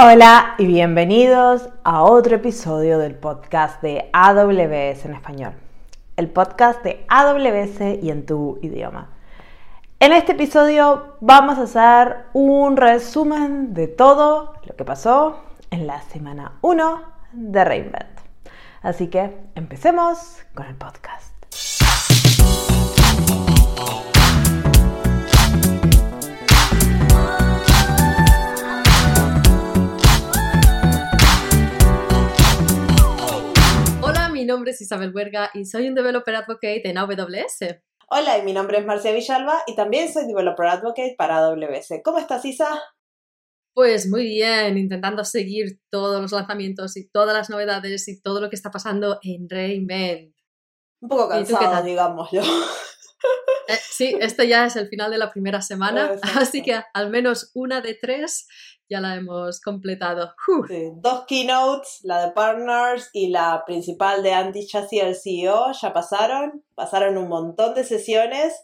Hola y bienvenidos a otro episodio del podcast de AWS en español. El podcast de AWS y en tu idioma. En este episodio vamos a hacer un resumen de todo lo que pasó en la semana 1 de Reinvent. Así que empecemos con el podcast. Nombre es Isabel Huerga y soy un Developer Advocate en AWS. Hola, y mi nombre es Marcia Villalba y también soy Developer Advocate para AWS. ¿Cómo estás, Isa? Pues muy bien, intentando seguir todos los lanzamientos y todas las novedades y todo lo que está pasando en Reinvent. Un poco cansada, digámoslo. Eh, sí, este ya es el final de la primera semana, así que al menos una de tres ya la hemos completado. dos keynotes, la de Partners y la principal de Andy Chassis, el CEO, ya pasaron. Pasaron un montón de sesiones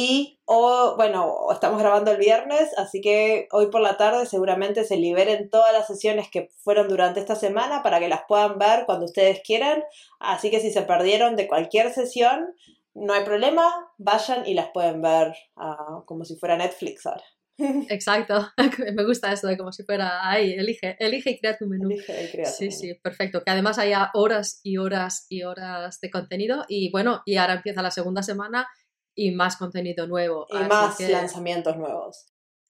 y, bueno, estamos grabando el viernes, así que hoy por la tarde seguramente se liberen todas las sesiones que fueron durante esta semana para que las puedan ver cuando ustedes quieran. Así que si se perdieron de cualquier sesión, no hay problema, vayan y las pueden ver ah, como si fuera Netflix ahora. Exacto, me gusta eso de como si fuera ahí, elige, elige y crea tu menú. Elige y crea sí, sí, perfecto. Que además haya horas y horas y horas de contenido y bueno, y ahora empieza la segunda semana y más contenido nuevo. Y más lanzamientos nuevos.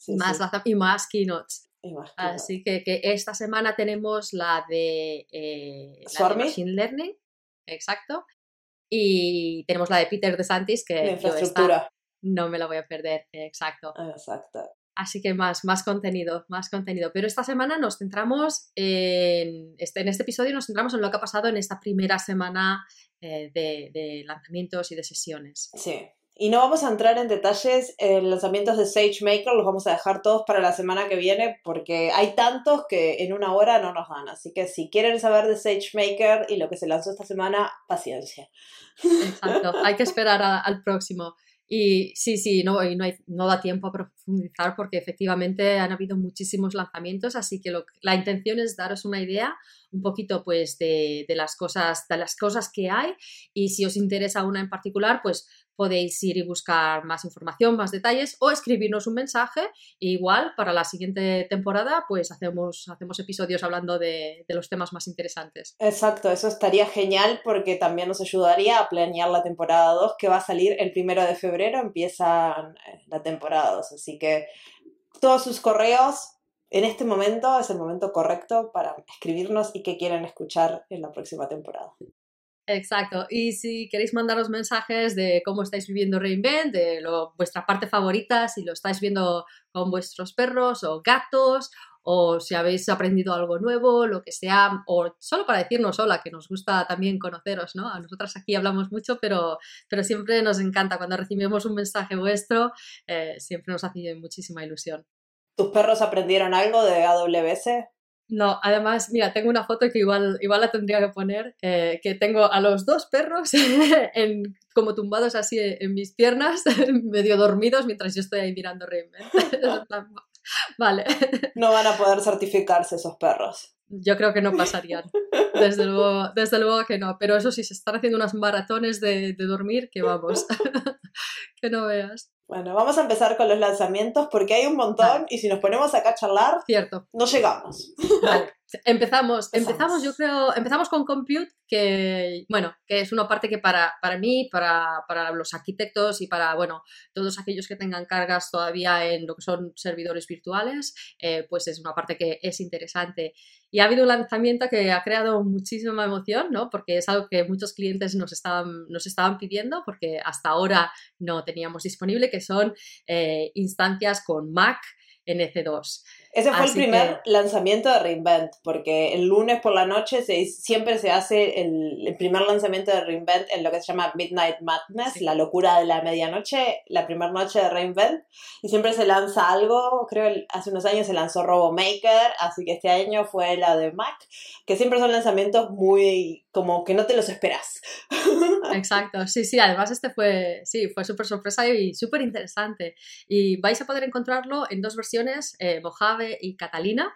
más y más keynotes. Así que, que, esta semana tenemos la de, eh, la de Machine Learning, exacto, y tenemos la de Peter DeSantis, que infraestructura. no me la voy a perder, exacto. Exacto. Así que más, más contenido, más contenido. Pero esta semana nos centramos en este, en este episodio nos centramos en lo que ha pasado en esta primera semana eh, de, de, lanzamientos y de sesiones. Sí. Y no vamos a entrar en detalles en lanzamientos de SageMaker, los vamos a dejar todos para la semana que viene porque hay tantos que en una hora no nos dan. Así que si quieren saber de SageMaker y lo que se lanzó esta semana, paciencia. Exacto, hay que esperar al próximo. Y sí, sí, no, no, hay, no, da tiempo a profundizar porque efectivamente han habido muchísimos lanzamientos, así que lo, la intención es daros una idea un poquito pues de, de, las cosas, de las cosas que hay y si os interesa una en particular, pues podéis ir y buscar más información, más detalles o escribirnos un mensaje. igual para la siguiente temporada pues hacemos, hacemos episodios hablando de, de, los temas más interesantes. Exacto, eso estaría genial porque también nos ayudaría a planear la temporada 2 que va a salir el primero de febrero, empieza eh, la temporada 2. Así que todos sus correos en este momento es el momento correcto para escribirnos y qué quieren escuchar en la próxima temporada. Exacto. Y si queréis mandaros mensajes de cómo estáis viviendo Reinvent, de lo, vuestra parte favorita, si lo estáis viendo con vuestros perros o gatos, o si habéis aprendido algo nuevo, lo que sea, o solo para decirnos hola, que nos gusta también conoceros, ¿no? A nosotras aquí hablamos mucho, pero, pero siempre nos encanta cuando recibimos un mensaje vuestro, eh, siempre nos hace muchísima ilusión. ¿Tus perros aprendieron algo de AWS? No, además, mira, tengo una foto que igual, igual la tendría que poner, eh, que tengo a los dos perros en, como tumbados así en mis piernas, medio dormidos, mientras yo estoy ahí mirando Reinvent. vale. No van a poder certificarse esos perros. Yo creo que no pasarían. Desde luego, desde luego que no. Pero eso sí, se están haciendo unas maratones de, de dormir que vamos, que no veas. Bueno, vamos a empezar con los lanzamientos porque hay un montón y si nos ponemos acá a charlar, Cierto. no llegamos. Vale. Empezamos, empezamos, yo creo, empezamos con Compute, que, bueno, que es una parte que para, para mí, para, para, los arquitectos y para, bueno, todos aquellos que tengan cargas todavía en lo que son servidores virtuales, eh, pues es una parte que es interesante. Y ha habido un lanzamiento que ha creado muchísima emoción, ¿no? Porque es algo que muchos clientes nos estaban, nos estaban pidiendo, porque hasta ahora no teníamos disponible, que son eh, instancias con Mac NC2. Ese fue el primer lanzamiento de Reinvent, porque el lunes por la noche se, siempre se hace el, primer lanzamiento de Reinvent en lo que se llama Midnight Madness, la locura de la medianoche, la primera noche de Reinvent, y siempre se lanza algo, creo que hace unos años se lanzó RoboMaker, así que este año fue la de Mac, que siempre son lanzamientos muy como que no te los esperas. Exacto, sí, sí, además este fue, sí, fue súper sorpresa y súper interesante. Y vais a poder encontrarlo en dos versiones, eh, Mojave y Catalina.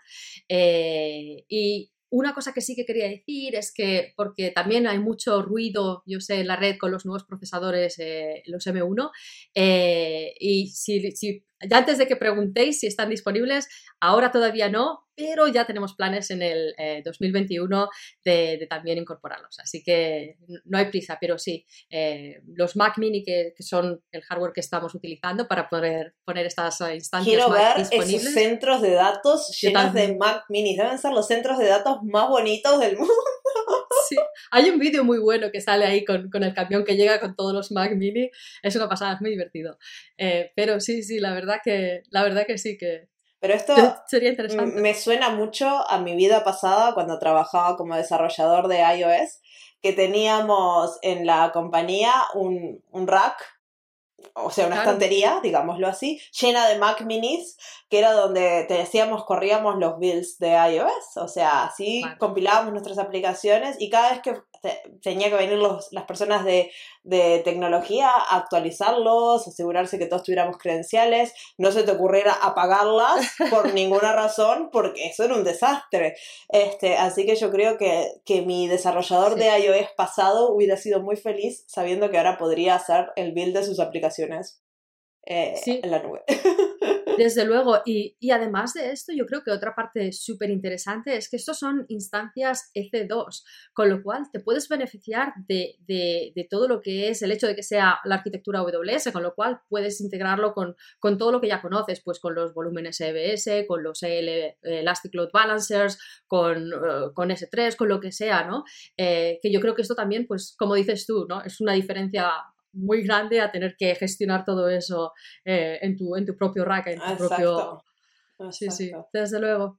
Eh, y una cosa que sí que quería decir es que, porque también hay mucho ruido, yo sé, en la red con los nuevos procesadores, eh, los M1, eh, y si, si ya antes de que preguntéis si están disponibles, ahora todavía no, pero ya tenemos planes en el 2021 eh, de, también incorporarlos. Así que no hay prisa, pero sí, eh, los Mac Mini que, son el hardware que estamos utilizando para poder poner estas instancias Quiero ver esos centros de datos llenos de Mac Mini. Deben ser los centros de datos más bonitos del mundo. Sí, hay un vídeo muy bueno que sale ahí con, el camión que llega con todos los Mac Mini. Es una pasada, es muy divertido. Eh, pero sí, sí, la verdad que, la verdad que sí que, pero esto sería interesante. me suena mucho a mi vida pasada cuando trabajaba como desarrollador de iOS, que teníamos en la compañía un, un rack o sea, una estantería, digámoslo así, llena de Mac minis, que era donde te decíamos, corríamos los builds de iOS. O sea, así compilábamos nuestras aplicaciones y cada vez que tenía que venir los, las personas de, de, tecnología a actualizarlos, asegurarse que todos tuviéramos credenciales, no se te ocurriera apagarlas por ninguna razón, porque eso era un desastre. Este, así que yo creo que, que mi desarrollador de iOS pasado hubiera sido muy feliz sabiendo que ahora podría hacer el build de sus aplicaciones eh, en la nube. Desde luego, y, además de esto, yo creo que otra parte súper interesante es que estos son instancias EC2, con lo cual te puedes beneficiar de, todo lo que es el hecho de que sea la arquitectura AWS, con lo cual puedes integrarlo con, todo lo que ya conoces, pues con los volúmenes EBS, con los EL, Elastic Load Balancers, con, eh, con, S3, con lo que sea, ¿no? Eh, que yo creo que esto también, pues como dices tú, ¿no? Es una diferencia muy grande a tener que gestionar todo eso eh, en, tu, en tu propio rack, en tu propio... Sí, sí, desde luego.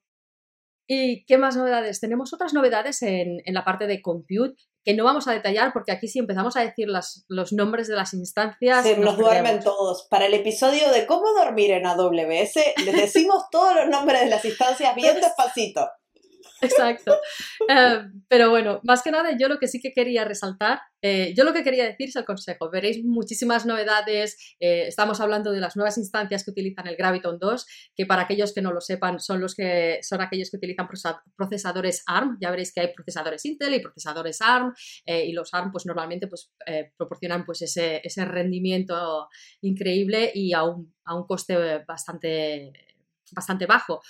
¿Y qué más novedades? Tenemos otras novedades en, en, la parte de compute que no vamos a detallar porque aquí si empezamos a decir las, los nombres de las instancias... Se nos, duermen todos. Para el episodio de cómo dormir en AWS les decimos todos los nombres de las instancias bien despacito. Exacto. Eh, pero bueno, más que nada, yo lo que sí que quería resaltar, eh, yo lo que quería decir es el consejo. Veréis muchísimas novedades. Eh, estamos hablando de las nuevas instancias que utilizan el Graviton 2, que para aquellos que no lo sepan, son los que son aquellos que utilizan procesadores ARM. Ya veréis que hay procesadores Intel y procesadores ARM, y los ARM, pues normalmente, pues proporcionan pues ese, ese rendimiento increíble y a un, a un coste bastante, bastante bajo.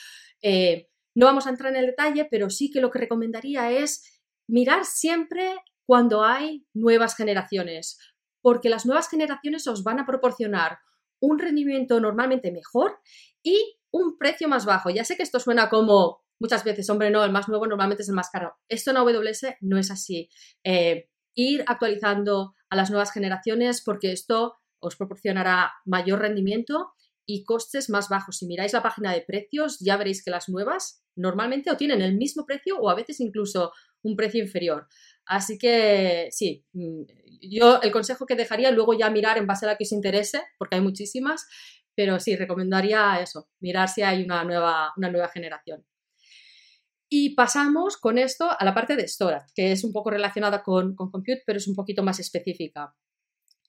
No vamos a entrar en el detalle, pero sí que lo que recomendaría es mirar siempre cuando hay nuevas generaciones, porque las nuevas generaciones os van a proporcionar un rendimiento normalmente mejor y un precio más bajo. Ya sé que esto suena como muchas veces, hombre, no, el más nuevo normalmente es el más caro. Esto en AWS no es así. Eh, ir actualizando a las nuevas generaciones porque esto os proporcionará mayor rendimiento y costes más bajos. Si miráis la página de precios, ya veréis que las nuevas normalmente o tienen el mismo precio o a veces incluso un precio inferior. Así que sí, mm, yo el consejo que dejaría, luego ya mirar en base a la que os interese, porque hay muchísimas, pero sí, recomendaría eso, mirar si hay una nueva, una nueva generación. Y pasamos con esto a la parte de storage, que es un poco relacionada con, con compute, pero es un poquito más específica.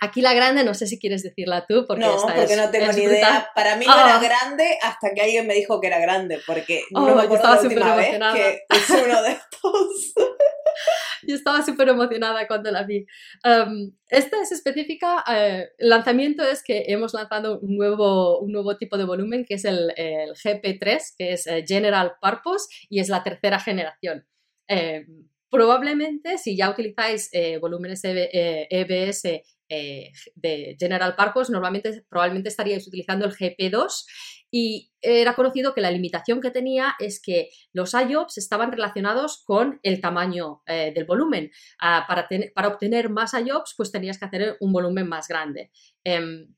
Aquí la grande, no sé si quieres decirla tú, porque no, porque no tengo ni idea. Para mí no era ah. grande hasta que alguien me dijo que era grande, porque no oh, me acuerdo la última vez que es uno de estos. yo estaba súper emocionada cuando la vi. Um, esta es específica, eh, el lanzamiento es que hemos lanzado un nuevo, un nuevo tipo de volumen que es el, GP3, que es eh, General Purpose y es la tercera generación. Eh, probablemente si ya utilizáis volúmenes EBS e eh, de General Purpose, normalmente probablemente estaríais utilizando el GP2 y era conocido que la limitación que tenía es que los IOPS estaban relacionados con el tamaño eh, del volumen. Ah, para, para, obtener más IOPS, pues tenías que hacer un volumen más grande. Em,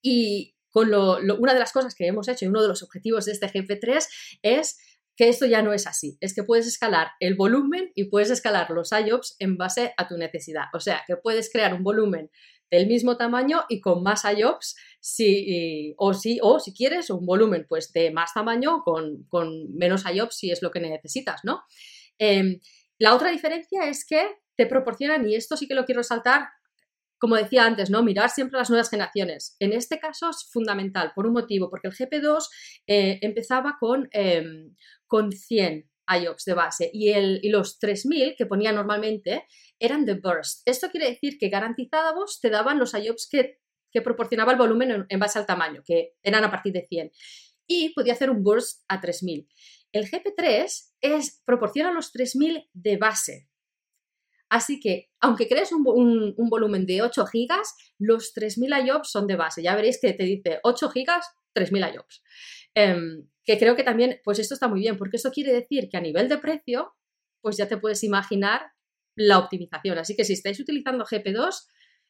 y una de las cosas que hemos hecho y uno de los objetivos de este GP3 es que esto ya no es así. Es que puedes escalar el volumen y puedes escalar los IOPS en base a tu necesidad. O sea, que puedes crear un volumen del mismo tamaño y con más IOPS si, o, si, o si quieres un volumen pues de más tamaño con, menos IOPS si es lo que necesitas, ¿no? Em, la otra diferencia es que te proporcionan, y esto sí que lo quiero resaltar, como decía antes, ¿no? Mirar siempre las nuevas generaciones. En este caso es fundamental por un motivo, porque el GP2 eh, empezaba con, em, con 100 IOPS de base y, el, y los 3000 que ponía normalmente eran de burst. Esto quiere decir que garantizados te daban los IOPS que, que proporcionaba el volumen en, base al tamaño, que eran a partir de 100. Y podía hacer un burst a 3000. El GP3 es, proporciona los 3000 de base. Así que, aunque crees un, volumen de 8 gigas, los 3000 IOPS son de base. Ya veréis que te dice 8 gigas, 3000 IOPS. Em, que creo que también, pues esto está muy bien, porque esto quiere decir que a nivel de precio, pues ya te puedes imaginar la optimización. Así que si estáis utilizando GP2,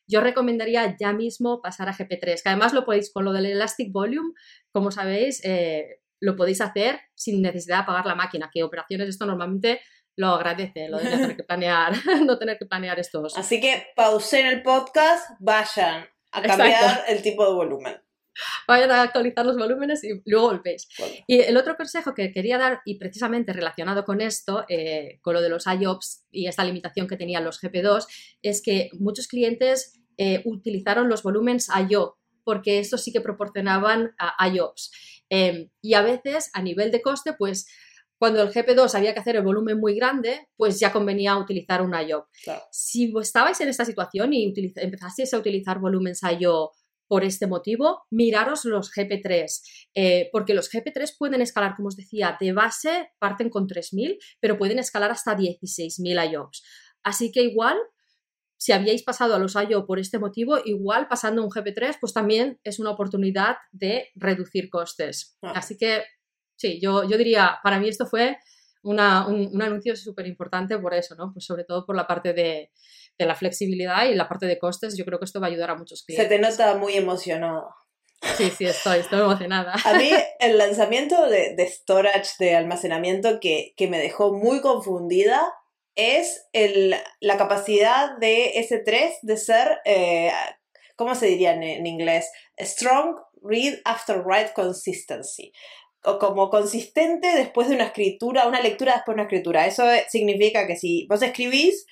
yo recomendaría ya mismo pasar a GP3, que además lo podéis con lo del Elastic Volume, como sabéis, eh, lo podéis hacer sin necesidad de apagar la máquina, que operaciones esto normalmente lo agradece, lo de tener que planear, no tener que planear estos. Así que pausen el podcast, vayan a cambiar el tipo de volumen. Vayan a actualizar los volúmenes y luego volvéis. Y el otro consejo que quería dar, y precisamente relacionado con esto, eh, con lo de los IOPS y esta limitación que tenían los GP2, es que muchos clientes eh, utilizaron los volúmenes IO, porque estos sí que proporcionaban a IOPS. Em, y a veces, a nivel de coste, pues cuando el GP2 había que hacer el volumen muy grande, pues ya convenía utilizar un IO. Si estabais en esta situación y empezasteis a utilizar volúmenes IO por este motivo, miraros los GP3, eh, porque los GP3 pueden escalar, como os decía, de base parten con 3.000, pero pueden escalar hasta 16.000 IOPS. Así que igual, si habíais pasado a los IO por este motivo, igual pasando un GP3, pues también es una oportunidad de reducir costes. Ah. Así que sí, yo, yo diría, para mí esto fue un, anuncio súper importante por eso, ¿no? Pues sobre todo por la parte de, la flexibilidad y la parte de costes, yo creo que esto va a ayudar a muchos clientes. Se te nota muy emocionado. Sí, sí, estoy, estoy emocionada. A mí el lanzamiento de, storage, de almacenamiento que, me dejó muy confundida es la capacidad de S3 de ser, eh, ¿cómo se diría en, inglés? Strong Read After Write Consistency como consistente después de una escritura, una lectura después de una escritura. Eso significa que si vos escribís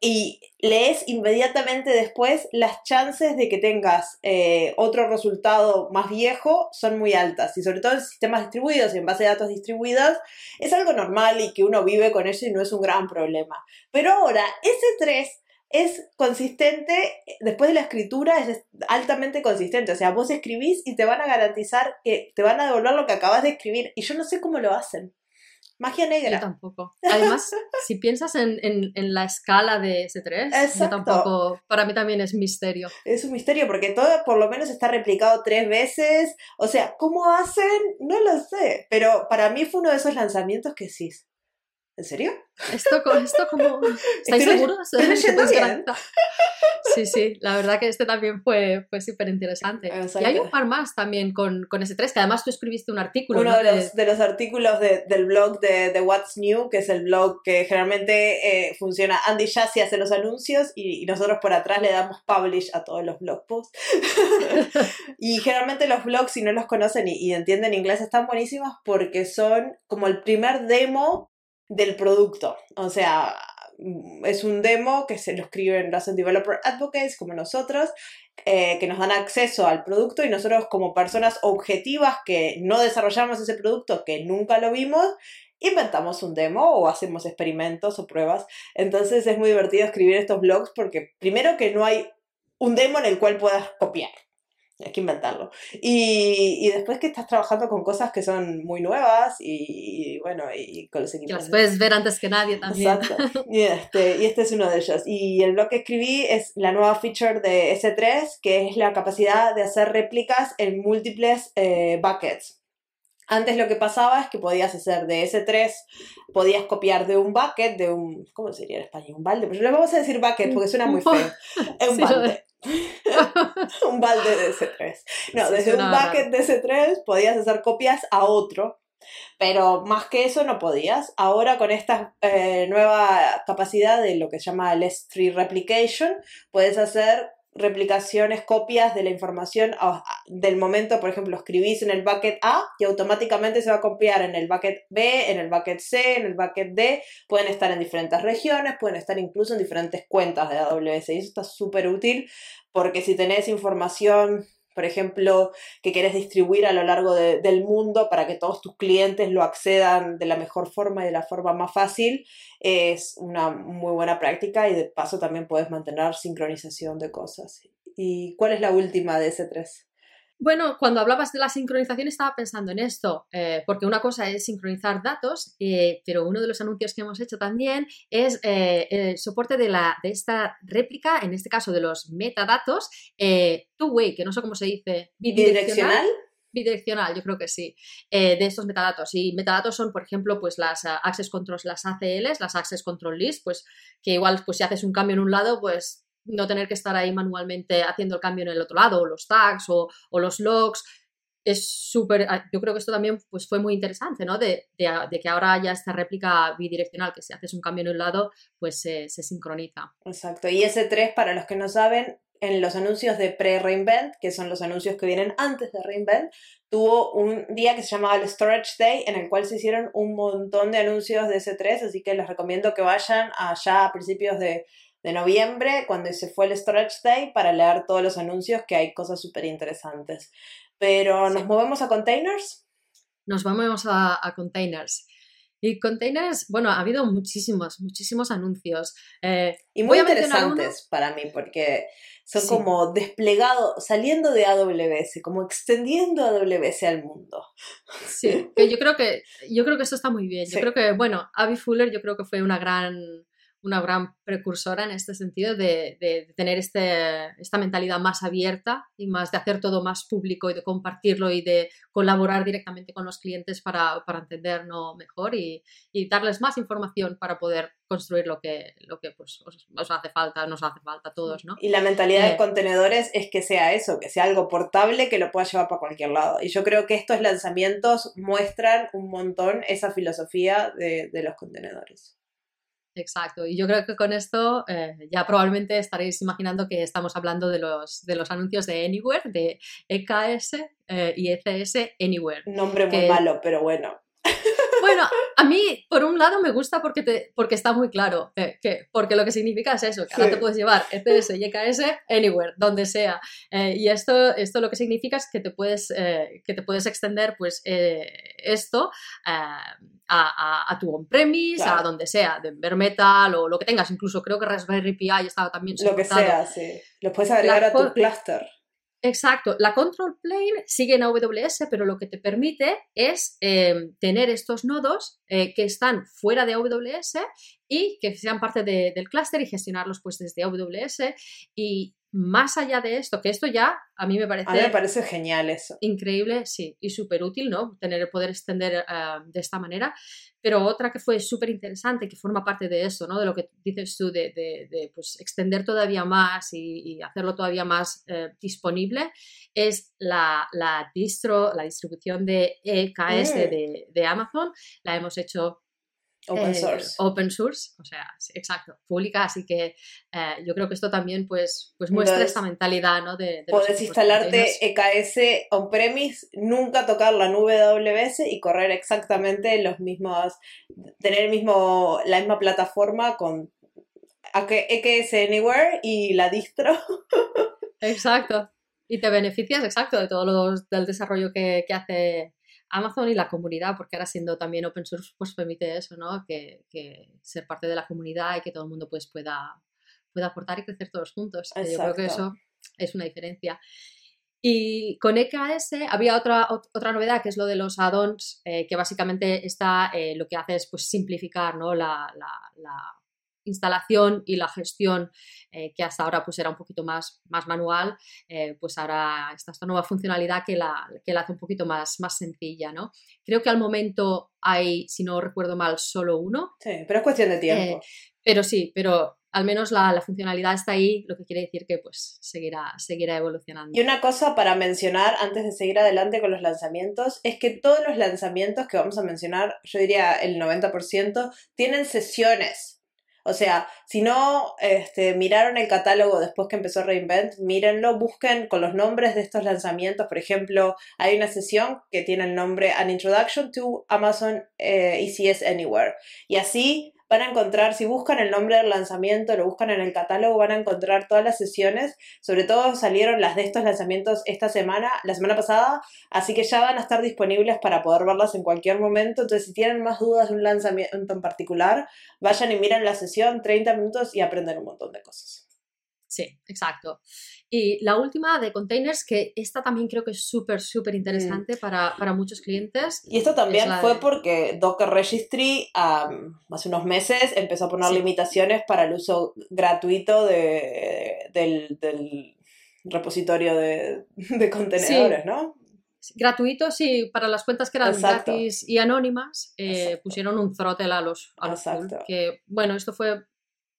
y lees inmediatamente después, las chances de que tengas eh, otro resultado más viejo son muy altas. Y sobre todo en sistemas distribuidos y en base de datos distribuidas, es algo normal y que uno vive con eso y no es un gran problema. Pero ahora, ese 3 es consistente, después de la escritura es altamente consistente, o sea, vos escribís y te van a garantizar que te van a devolver lo que acabas de escribir y yo no sé cómo lo hacen. Magia negra. Yo tampoco. Además, si piensas en, la escala de S3, yo tampoco, para mí también es misterio. Es un misterio porque todo por lo menos está replicado tres veces. O sea, ¿cómo hacen? No lo sé. Pero para mí fue uno de esos lanzamientos que sí, ¿En serio? Esto, esto como... ¿Estáis seguros? Sí, sí, la verdad que este también fue, fue súper interesante. Y hay un par más también con, con ese 3, que además tú escribiste un artículo. Uno de, los, de, los, artículos del blog de, de, What's New, que es el blog que generalmente eh, funciona. Andy Jassy hace los anuncios y, nosotros por atrás le damos publish a todos los blog posts. y generalmente los blogs, si no los conocen y, y entienden inglés, están buenísimos porque son como el primer demo del producto. O sea, es un demo que se lo escriben los developer advocates como nosotros, eh, que nos dan acceso al producto y nosotros como personas objetivas que no desarrollamos ese producto, que nunca lo vimos, inventamos un demo o hacemos experimentos o pruebas. Entonces es muy divertido escribir estos blogs porque primero que no hay un demo en el cual puedas copiar. Hay que inventarlo. Y, y, después que estás trabajando con cosas que son muy nuevas y, bueno, y con los equipos. las puedes ver antes que nadie también. Exacto. Y este, y este es uno de ellos. Y el blog que escribí es la nueva feature de S3, que es la capacidad de hacer réplicas en múltiples eh, buckets. Antes lo que pasaba es que podías hacer de S3, podías copiar de un bucket, de un, ¿cómo sería en español? Un balde, pero le vamos a decir bucket porque suena muy feo. Es un balde. un balde de S3. No, desde un bucket de S3 podías hacer copias a otro, pero más que eso no podías. Ahora con esta eh, nueva capacidad de lo que se llama el S3 Replication, puedes hacer replicaciones, copias de la información del momento, por ejemplo, escribís en el bucket A y automáticamente se va a copiar en el bucket B, en el bucket C, en el bucket D. Pueden estar en diferentes regiones, pueden estar incluso en diferentes cuentas de AWS y eso está súper útil porque si tenés información por ejemplo, que quieres distribuir a lo largo del mundo para que todos tus clientes lo accedan de la mejor forma y de la forma más fácil, es una muy buena práctica y de paso también puedes mantener sincronización de cosas. ¿Y cuál es la última de ese 3? Bueno, cuando hablabas de la sincronización estaba pensando en esto, eh, porque una cosa es sincronizar datos, eh, pero uno de los anuncios que hemos hecho también es eh, el soporte de, la, de esta réplica, en este caso de los metadatos, two-way, que no sé cómo se dice, bidireccional. Bidireccional, yo creo que sí, de estos metadatos. Y metadatos son, por ejemplo, pues las access controls, las ACLs, las access control lists, pues que igual pues si haces un cambio en un lado, pues no tener que estar ahí manualmente haciendo el cambio en el otro lado, o los tags o, los logs. Es súper, ah, yo creo que esto también pues, fue muy interesante, ¿no? De, que ahora haya esta réplica bidireccional, que si haces un cambio en un lado, pues se sincroniza. Exacto. Y ese 3, para los que no saben, en los anuncios de pre-reinvent, que son los anuncios que vienen antes de reinvent, tuvo un día que se llamaba el Storage Day, en el cual se hicieron un montón de anuncios de S3, así que les recomiendo que vayan allá a principios de de noviembre, cuando se fue el Storage Day, para leer todos los anuncios, que hay cosas súper interesantes. Pero nos movemos a containers. Nos vamos a, containers. Y containers, bueno, ha habido muchísimos, muchísimos anuncios. Eh, y muy interesantes para mí, porque son como desplegados, saliendo de AWS, como extendiendo AWS al mundo. Sí, yo creo que, yo creo que eso está muy bien. Yo creo que, bueno, Abby Fuller yo creo que fue una gran una gran precursora en este sentido de, tener este, esta mentalidad más abierta y más de hacer todo más público y de compartirlo y de colaborar directamente con los clientes para, para entenderlo mejor y, darles más información para poder construir lo que, lo que pues, os, hace falta, nos hace falta a todos. ¿no? Y la mentalidad de eh, contenedores es que sea eso, que sea algo portable que lo pueda llevar para cualquier lado. Y yo creo que estos lanzamientos muestran un montón esa filosofía de, de los contenedores. Exacto, y yo creo que con esto eh, ya probablemente estaréis imaginando que estamos hablando de los, de los anuncios de Anywhere, de EKS eh, y ECS Anywhere. Nombre muy malo, pero bueno. Bueno, a mí, por un lado, me gusta porque, te, porque está muy claro, eh, que, porque lo que significa es eso, que ahora te puedes llevar ECS y EKS anywhere, donde sea. y esto, esto lo que significa es que te puedes, que te puedes extender pues, esto a, tu on-premise, a donde sea, de Bare Metal o lo que tengas, incluso creo que Raspberry Pi estaba también Lo que sea, sí. Lo puedes agregar a tu cluster. Exacto, la control plane sigue en AWS, pero lo que te permite es em, tener estos nodos eh, que están fuera de AWS y que sean parte del clúster y gestionarlos pues desde AWS y, más allá de esto, que esto ya a mí me parece... A mí me parece genial eso. Increíble, sí, y súper útil, ¿no? Tener el poder extender eh, de esta manera. Pero otra que fue súper interesante, que forma parte de eso, ¿no? De lo que dices tú, de, de, pues, extender todavía más y, hacerlo todavía más eh, disponible, es la, la, distro, la distribución de EKS mm. de, de Amazon. La hemos hecho Open eh, source. open source, o sea, exacto, pública, así que eh, yo creo que esto también pues, pues muestra esta mentalidad, ¿no? De, puedes instalarte EKS e on-premise, nunca tocar la nube de AWS y correr exactamente los mismos, tener el mismo, la misma plataforma con EKS Anywhere y la distro. Exacto. Y te beneficias, exacto, de todo lo, del desarrollo que, que hace Amazon y la comunidad, porque ahora siendo también open source, pues permite eso, ¿no? Que, ser parte de la comunidad y que todo el mundo pues pueda, pueda aportar y crecer todos juntos. Yo creo que eso es una diferencia. Y con EKS había otra, otra novedad que es lo de los add-ons, eh, que básicamente está, eh, lo que hace es pues, simplificar ¿no? la, instalación y la gestión eh, que hasta ahora pues era un poquito más, más manual, eh, pues ahora está esta nueva funcionalidad que la, que la hace un poquito más, más sencilla, ¿no? Creo que al momento hay, si no recuerdo mal, solo uno. Sí, pero es cuestión de tiempo. Eh, pero sí, pero al menos la, la, funcionalidad está ahí, lo que quiere decir que pues seguirá, seguirá evolucionando. Y una cosa para mencionar antes de seguir adelante con los lanzamientos es que todos los lanzamientos que vamos a mencionar, yo diría el 90%, tienen sesiones O sea, si no este, miraron el catálogo después que empezó Reinvent, mírenlo, busquen con los nombres de estos lanzamientos. Por ejemplo, hay una sesión que tiene el nombre An Introduction to Amazon ECS eh, Anywhere. Y así van a encontrar, si buscan el nombre del lanzamiento, lo buscan en el catálogo, van a encontrar todas las sesiones. Sobre todo salieron las de estos lanzamientos esta semana, la semana pasada, así que ya van a estar disponibles para poder verlas en cualquier momento. Entonces, si tienen más dudas de un lanzamiento en particular, vayan y miren la sesión 30 minutos y aprenden un montón de cosas. Sí, exacto. Y la última de containers, que esta también creo que es súper, súper interesante para, muchos clientes. Y esto también fue porque Docker Registry hace unos meses empezó a poner limitaciones para el uso gratuito de, del, repositorio de, contenedores, ¿no? Gratuito, sí, para las cuentas que eran gratis y anónimas, eh, pusieron un throttle a los, a los que bueno, esto fue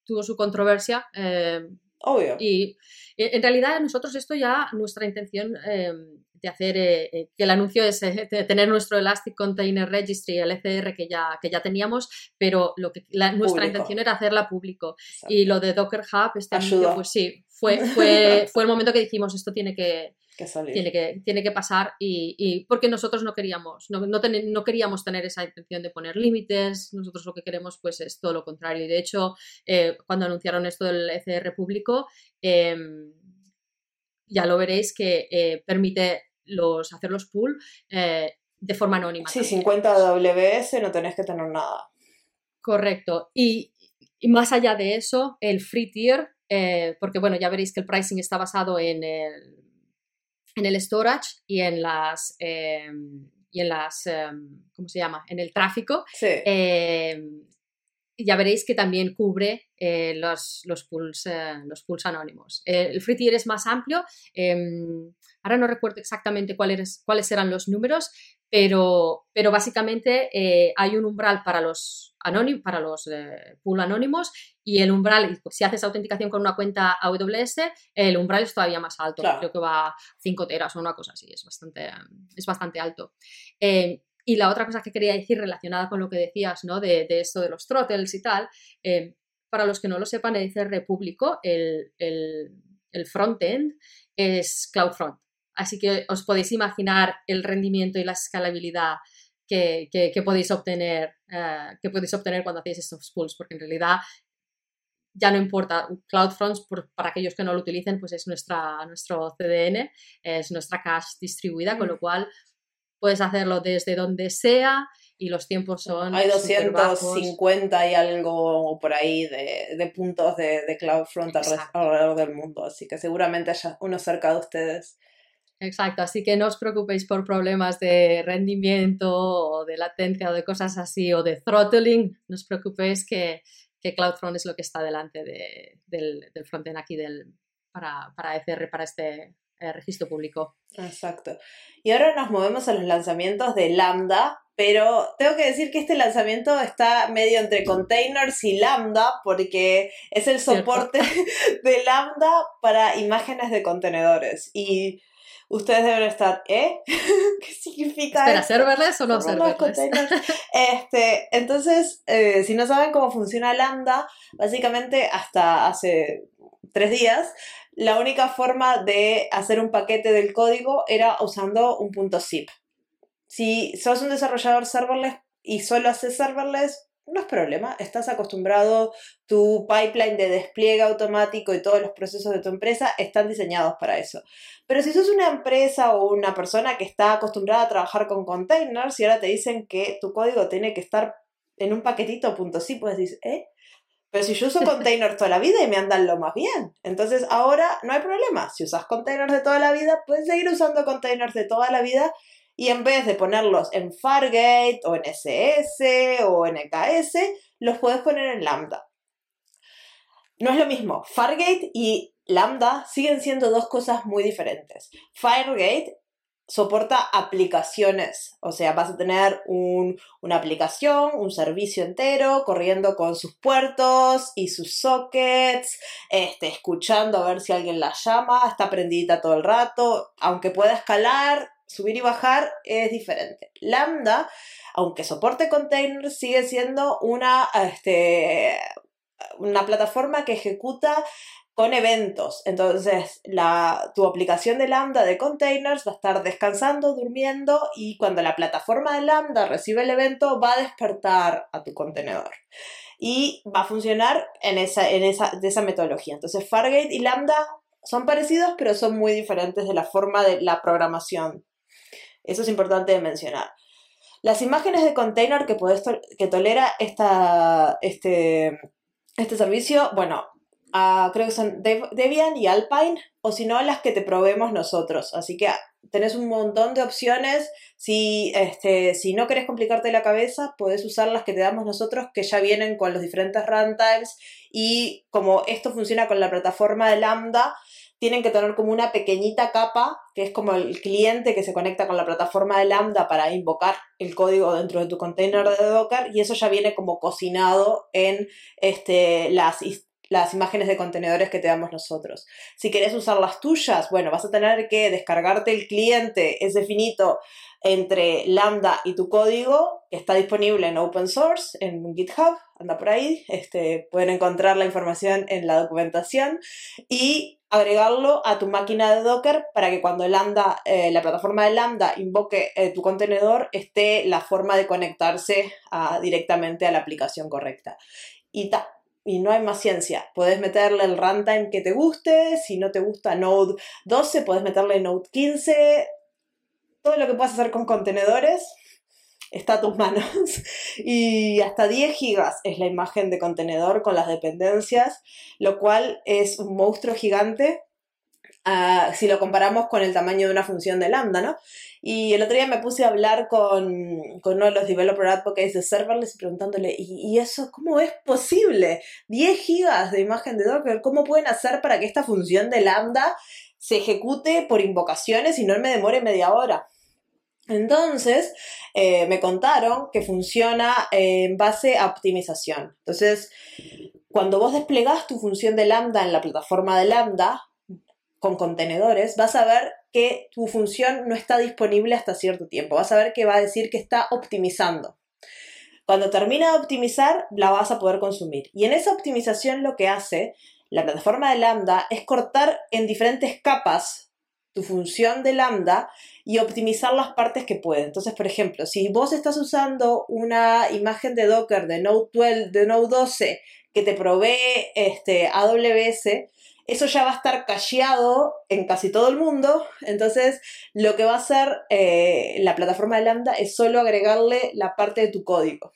tuvo su controversia. Eh, Obvio. Y en realidad nosotros esto ya, nuestra intención em, de hacer, eh, eh, que el anuncio es eh, tener nuestro Elastic Container Registry, el ECR que ya, que ya teníamos, pero lo que nuestra intención era hacerla público. Y lo de Docker Hub, este anuncio, pues sí, fue, fue, fue el momento que dijimos esto tiene que, tiene que, tiene que pasar y, porque nosotros no queríamos, no, no, queríamos tener esa intención de poner límites, nosotros lo que queremos pues es todo lo contrario. Y de hecho, eh, cuando anunciaron esto del ECR público, em, ya lo veréis que eh, permite los, hacer los pool eh, de forma anónima. Sí, 50 WS no tenés que tener nada. Correcto. Y, y más allá de eso, el free tier, porque bueno, ya veréis que el pricing está basado en el en el storage y en las, em, y en las em, ¿cómo se llama? En el tráfico. Em, ya veréis que también cubre eh, los, los, pools, eh, los pools anónimos. Eh, el free tier es más amplio. ahora no recuerdo exactamente cuáles, cuáles eran los números, pero, pero básicamente hay un umbral para los para los pool anónimos y el umbral, si haces autenticación con una cuenta AWS, el umbral es todavía más alto, creo que va a 5 teras o una cosa así, es bastante, es bastante alto. Y la otra cosa que quería decir relacionada con lo que decías, ¿no? De, esto de los throttles y tal, eh, para los que no lo sepan, el ICR público, el, el, el frontend es CloudFront. Así que os podéis imaginar el rendimiento y la escalabilidad que, podéis obtener, eh, que podéis obtener cuando hacéis estos pools, porque en realidad ya no importa, CloudFront, para aquellos que no lo utilicen, pues es nuestra, nuestro CDN, es nuestra cache distribuida, con lo mm. cual puedes hacerlo desde donde sea y los tiempos son... Hay 250 y algo por ahí de, puntos de, de CloudFront alrededor del mundo, así que seguramente haya uno cerca de ustedes. Exacto, así que no os preocupéis por problemas de rendimiento o de latencia o de cosas así o de throttling, no os preocupéis que, que CloudFront es lo que está delante del, del frontend aquí del, para, para ECR, para este eh, registro público. Exacto. Y ahora nos movemos a los lanzamientos de Lambda, pero tengo que decir que este lanzamiento está medio entre containers y Lambda porque es el soporte de Lambda para imágenes de contenedores. Y ustedes deben estar, ¿eh? ¿Qué significa Espera, serverless o no serverless? este, entonces, eh, si no saben cómo funciona Lambda, básicamente hasta hace tres días, la única forma de hacer un paquete del código era usando un punto zip. Si sos un desarrollador serverless y solo haces serverless, no es problema, estás acostumbrado, tu pipeline de despliegue automático y todos los procesos de tu empresa están diseñados para eso. Pero si sos una empresa o una persona que está acostumbrada a trabajar con containers y ahora te dicen que tu código tiene que estar en un paquetito punto sí, puedes decir, ¿eh? Pero si yo uso containers toda la vida y me andan lo más bien. Entonces ahora no hay problema. Si usas containers de toda la vida, puedes seguir usando containers de toda la vida y en vez de ponerlos en Fargate o en SS o en EKS, los puedes poner en Lambda. No es lo mismo. Fargate y Lambda siguen siendo dos cosas muy diferentes. Fargate soporta aplicaciones, o sea, vas a tener una aplicación, un servicio entero corriendo con sus puertos y sus sockets, este, escuchando a ver si alguien la llama, está prendida todo el rato, aunque pueda escalar, subir y bajar es diferente. Lambda, aunque soporte containers, sigue siendo una, este, una plataforma que ejecuta con eventos. Entonces, la, tu aplicación de Lambda de containers va a estar descansando, durmiendo y cuando la plataforma de Lambda recibe el evento va a despertar a tu contenedor. Y va a funcionar en esa, en esa, de esa metodología. Entonces, Fargate y Lambda son parecidos, pero son muy diferentes de la forma de la programación. Eso es importante de mencionar. Las imágenes de container que, que tolera esta, este, este servicio, bueno, ah, creo que son Debian y Alpine, o si no, las que te probemos nosotros. Así que tenés un montón de opciones. Si, este, si no querés complicarte la cabeza, podés usar las que te damos nosotros, que ya vienen con los diferentes runtimes. Y como esto funciona con la plataforma de Lambda, tienen que tener como una pequeñita capa, que es como el cliente que se conecta con la plataforma de Lambda para invocar el código dentro de tu container de Docker, y eso ya viene como cocinado en este, las, las imágenes de contenedores que te damos nosotros. Si querés usar las tuyas, bueno, vas a tener que descargarte el cliente, ese finito, entre Lambda y tu código, está disponible en open source, en GitHub, anda por ahí, este, pueden encontrar la información en la documentación y agregarlo a tu máquina de Docker para que cuando Lambda, eh, la plataforma de Lambda invoque eh, tu contenedor, esté la forma de conectarse directamente a la aplicación correcta. Y, y no hay más ciencia. Puedes meterle el runtime que te guste, si no te gusta Node 12, puedes meterle Node 15, todo lo que puedas hacer con contenedores está a tus manos. y hasta 10 gigas es la imagen de contenedor con las dependencias, lo cual es un monstruo gigante si lo comparamos con el tamaño de una función de lambda, ¿no? Y el otro día me puse a hablar con, uno de los developer advocates de serverless y preguntándole, ¿y, ¿y, eso cómo es posible? 10 gigas de imagen de Docker, ¿cómo pueden hacer para que esta función de lambda se ejecute por invocaciones y no me demore media hora? Entonces, eh, me contaron que funciona en base a optimización. Entonces, cuando vos desplegás tu función de lambda en la plataforma de lambda con contenedores, vas a ver que tu función no está disponible hasta cierto tiempo. Vas a ver que va a decir que está optimizando. Cuando termina de optimizar, la vas a poder consumir. Y en esa optimización lo que hace la plataforma de lambda es cortar en diferentes capas tu función de lambda y optimizar las partes que puede. Entonces, por ejemplo, si vos estás usando una imagen de Docker de Node 12, de Node 12 que te provee este, AWS, eso ya va a estar cacheado en casi todo el mundo. Entonces, lo que va a hacer eh, la plataforma de Lambda es solo agregarle la parte de tu código.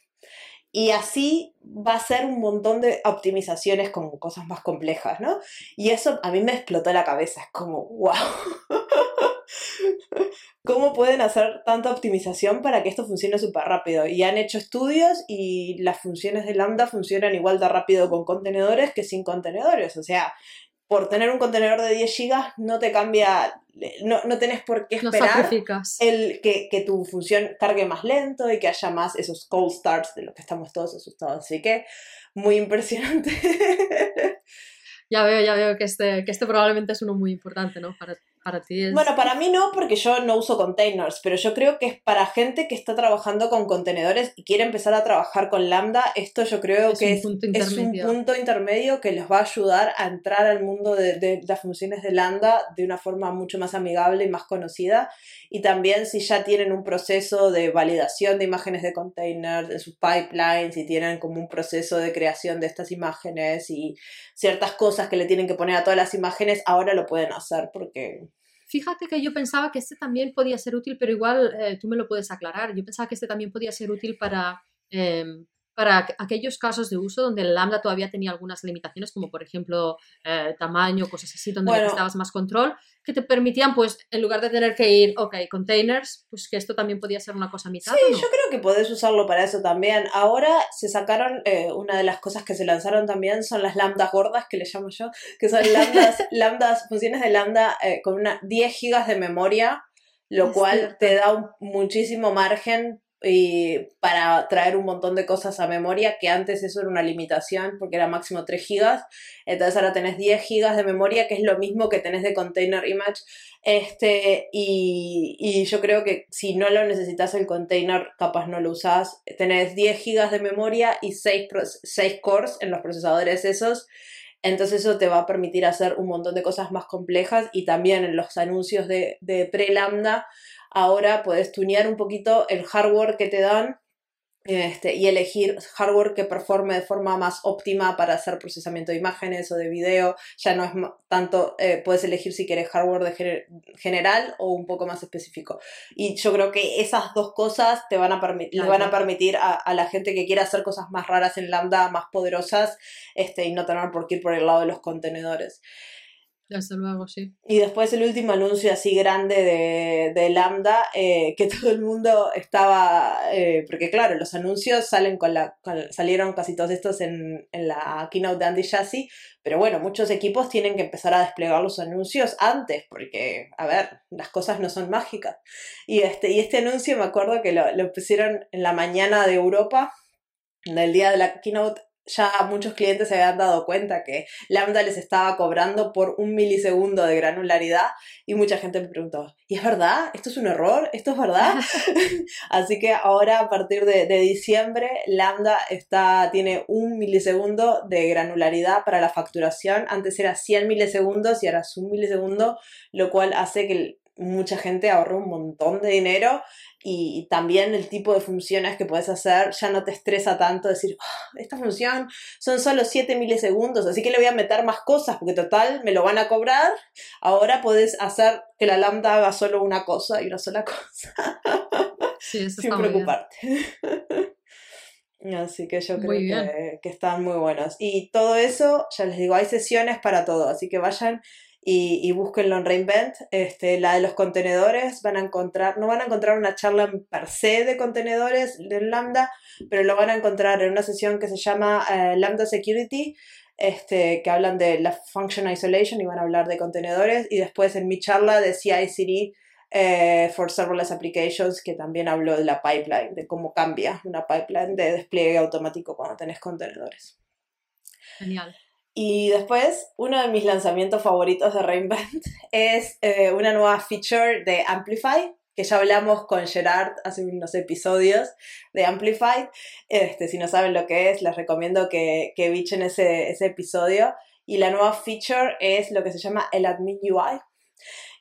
Y así va a ser un montón de optimizaciones con cosas más complejas, ¿no? Y eso a mí me explotó la cabeza, es como, wow. ¿Cómo pueden hacer tanta optimización para que esto funcione súper rápido? Y han hecho estudios y las funciones de Lambda funcionan igual de rápido con contenedores que sin contenedores. O sea, por tener un contenedor de 10 GB no te cambia, no, no tenés por qué esperar el, que, que, tu función cargue más lento y que haya más esos cold starts de los que estamos todos asustados. Así que muy impresionante. Ya veo, ya veo que este, que este probablemente es uno muy importante, ¿no? Para, para ti Bueno, para mí no, porque yo no uso containers, pero yo creo que es para gente que está trabajando con contenedores y quiere empezar a trabajar con Lambda, esto yo creo que es, es, un punto intermedio que les va a ayudar a entrar al mundo de, de, las funciones de Lambda de una forma mucho más amigable y más conocida. Y también si ya tienen un proceso de validación de imágenes de containers, de sus pipelines, y tienen como un proceso de creación de estas imágenes y ciertas cosas que le tienen que poner a todas las imágenes, ahora lo pueden hacer porque Fíjate que yo pensaba que este también podía ser útil, pero igual eh, tú me lo puedes aclarar. Yo pensaba que este también podía ser útil para em, para aquellos casos de uso donde el lambda todavía tenía algunas limitaciones, como por ejemplo eh, tamaño, cosas así, donde necesitabas más control, que te permitían, pues, en lugar de tener que ir, ok, containers, pues que esto también podía ser una cosa mitad. Sí, yo creo que podés usarlo para eso también. Ahora se sacaron, eh, una de las cosas que se lanzaron también son las lambdas gordas, que le llamo yo, que son lambdas, lambdas funciones de lambda eh, con una 10 gigas de memoria, lo cual te da un, muchísimo margen para traer un montón de cosas a memoria, que antes eso era una limitación porque era máximo 3 gigas, entonces ahora tenés 10 gigas de memoria, que es lo mismo que tenés de container image, este, y, y yo creo que si no lo necesitas el container, capaz no lo usás, tenés 10 gigas de memoria y 6, 6 cores en los procesadores esos, entonces eso te va a permitir hacer un montón de cosas más complejas y también en los anuncios de, de pre-lambda ahora puedes tunear un poquito el hardware que te dan este, y elegir hardware que performe de forma más óptima para hacer procesamiento de imágenes o de video. Ya no es tanto, eh, puedes elegir si quieres hardware de general o un poco más específico. Y yo creo que esas dos cosas te van a, le van a permitir a, a, la gente que quiera hacer cosas más raras en Lambda, más poderosas, este, y no tener por qué ir por el lado de los contenedores. Hasta luego, sí. Y después el último anuncio así grande de, de Lambda, eh, que todo el mundo estaba, eh, porque claro, los anuncios salen con la, salieron casi todos estos en, en la keynote de Andy Jassy, pero bueno, muchos equipos tienen que empezar a desplegar los anuncios antes, porque, a ver, las cosas no son mágicas. Y este, y este anuncio me acuerdo que lo, lo pusieron en la mañana de Europa, en el día de la keynote ya muchos clientes se habían dado cuenta que Lambda les estaba cobrando por un milisegundo de granularidad y mucha gente me preguntó, ¿y es verdad? ¿Esto es un error? ¿Esto es verdad? Así que ahora a partir de, diciembre Lambda está, tiene un milisegundo de granularidad para la facturación. Antes era 100 milisegundos y ahora es un milisegundo, lo cual hace que mucha gente ahorre un montón de dinero y también el tipo de funciones que puedes hacer ya no te estresa tanto decir, ah, esta función son solo 7 milisegundos, así que le voy a meter más cosas porque total me lo van a cobrar. Ahora puedes hacer que la lambda haga solo una cosa y una sola cosa. Sí, Sin preocuparte. Así que yo creo que, que, están muy buenos. Y todo eso, ya les digo, hay sesiones para todo, así que vayan y, y búsquenlo en Reinvent. Este, la de los contenedores, van a encontrar, no van a encontrar una charla per se de contenedores de Lambda, pero lo van a encontrar en una sesión que se llama eh, Lambda Security, este, que hablan de la Function Isolation y van a hablar de contenedores. Y después en mi charla de CI/CD eh, for Serverless Applications, que también hablo de la pipeline, de cómo cambia una pipeline de despliegue automático cuando tenés contenedores. Genial. Y después, uno de mis lanzamientos favoritos de Reinvent es eh, una nueva feature de Amplify, que ya hablamos con Gerard hace unos episodios de Amplify. Este, si no saben lo que es, les recomiendo que, que bichen ese, ese episodio. Y la nueva feature es lo que se llama el Admin UI,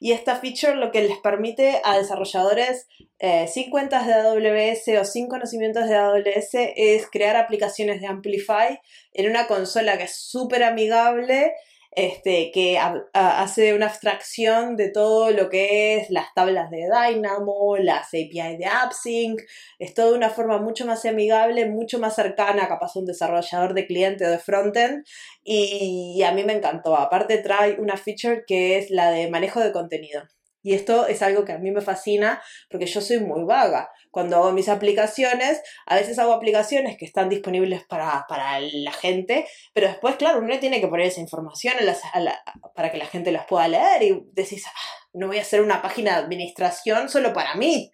y esta feature lo que les permite a desarrolladores eh, sin cuentas de AWS o sin conocimientos de AWS es crear aplicaciones de Amplify en una consola que es súper amigable este, que hace una abstracción de todo lo que es las tablas de Dynamo, las API de AppSync, es todo de una forma mucho más amigable, mucho más cercana, capaz un desarrollador de cliente o de frontend, y, y a mí me encantó. Aparte trae una feature que es la de manejo de contenido. Y esto es algo que a mí me fascina porque yo soy muy vaga. Cuando hago mis aplicaciones, a veces hago aplicaciones que están disponibles para, para la gente, pero después, claro, uno tiene que poner esa información para que la gente las pueda leer y decís, ah, no voy a hacer una página de administración solo para mí.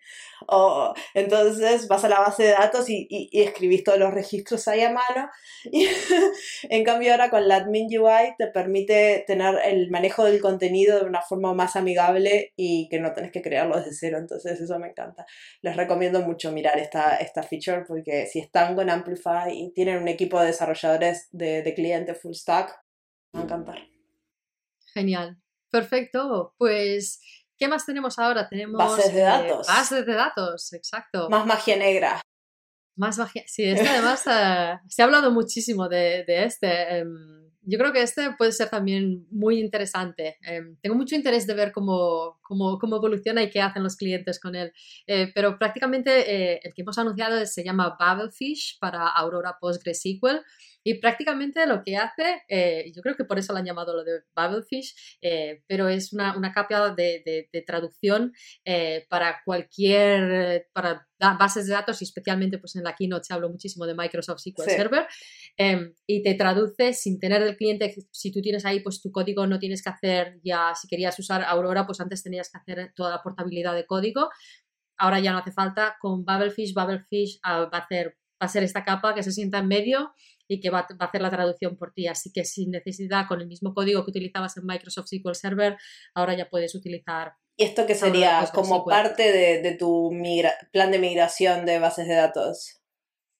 O, entonces vas a la base de datos y, y, escribís todos los registros ahí a mano. En cambio ahora con la Admin UI te permite tener el manejo del contenido de una forma más amigable y que no tenés que crearlo desde cero. Entonces eso me encanta. Les recomiendo mucho mirar esta, esta feature porque si están con Amplify y tienen un equipo de desarrolladores de, de cliente full stack, me va a encantar. Genial. Perfecto, pues ¿qué más tenemos ahora? Tenemos bases de datos. bases de datos, exacto. Más magia negra. Más magia. Sí, este además eh, se ha hablado muchísimo de, de este. Em, yo creo que este puede ser también muy interesante. Em, tengo mucho interés de ver cómo, cómo, cómo, evoluciona y qué hacen los clientes con él. Eh, pero prácticamente eh, el que hemos anunciado se llama Babelfish para Aurora PostgreSQL. Y prácticamente lo que hace, eh, yo creo que por eso lo han llamado lo de Babelfish, eh, pero es una, una capa de, de, traducción eh, para cualquier, para bases de datos y especialmente pues en la keynote se habló muchísimo de Microsoft SQL Server em, y te traduce sin tener el cliente, si tú tienes ahí pues tu código no tienes que hacer ya, si querías usar Aurora pues antes tenías que hacer toda la portabilidad de código ahora ya no hace falta. Con Bubblefish, Bubblefish ah, va a hacer va a ser esta capa que se sienta en medio y que va, a hacer la traducción por ti. Así que sin necesidad, con el mismo código que utilizabas en Microsoft SQL Server, ahora ya puedes utilizar. ¿Y esto que sería como parte de, tu plan de migración de bases de datos?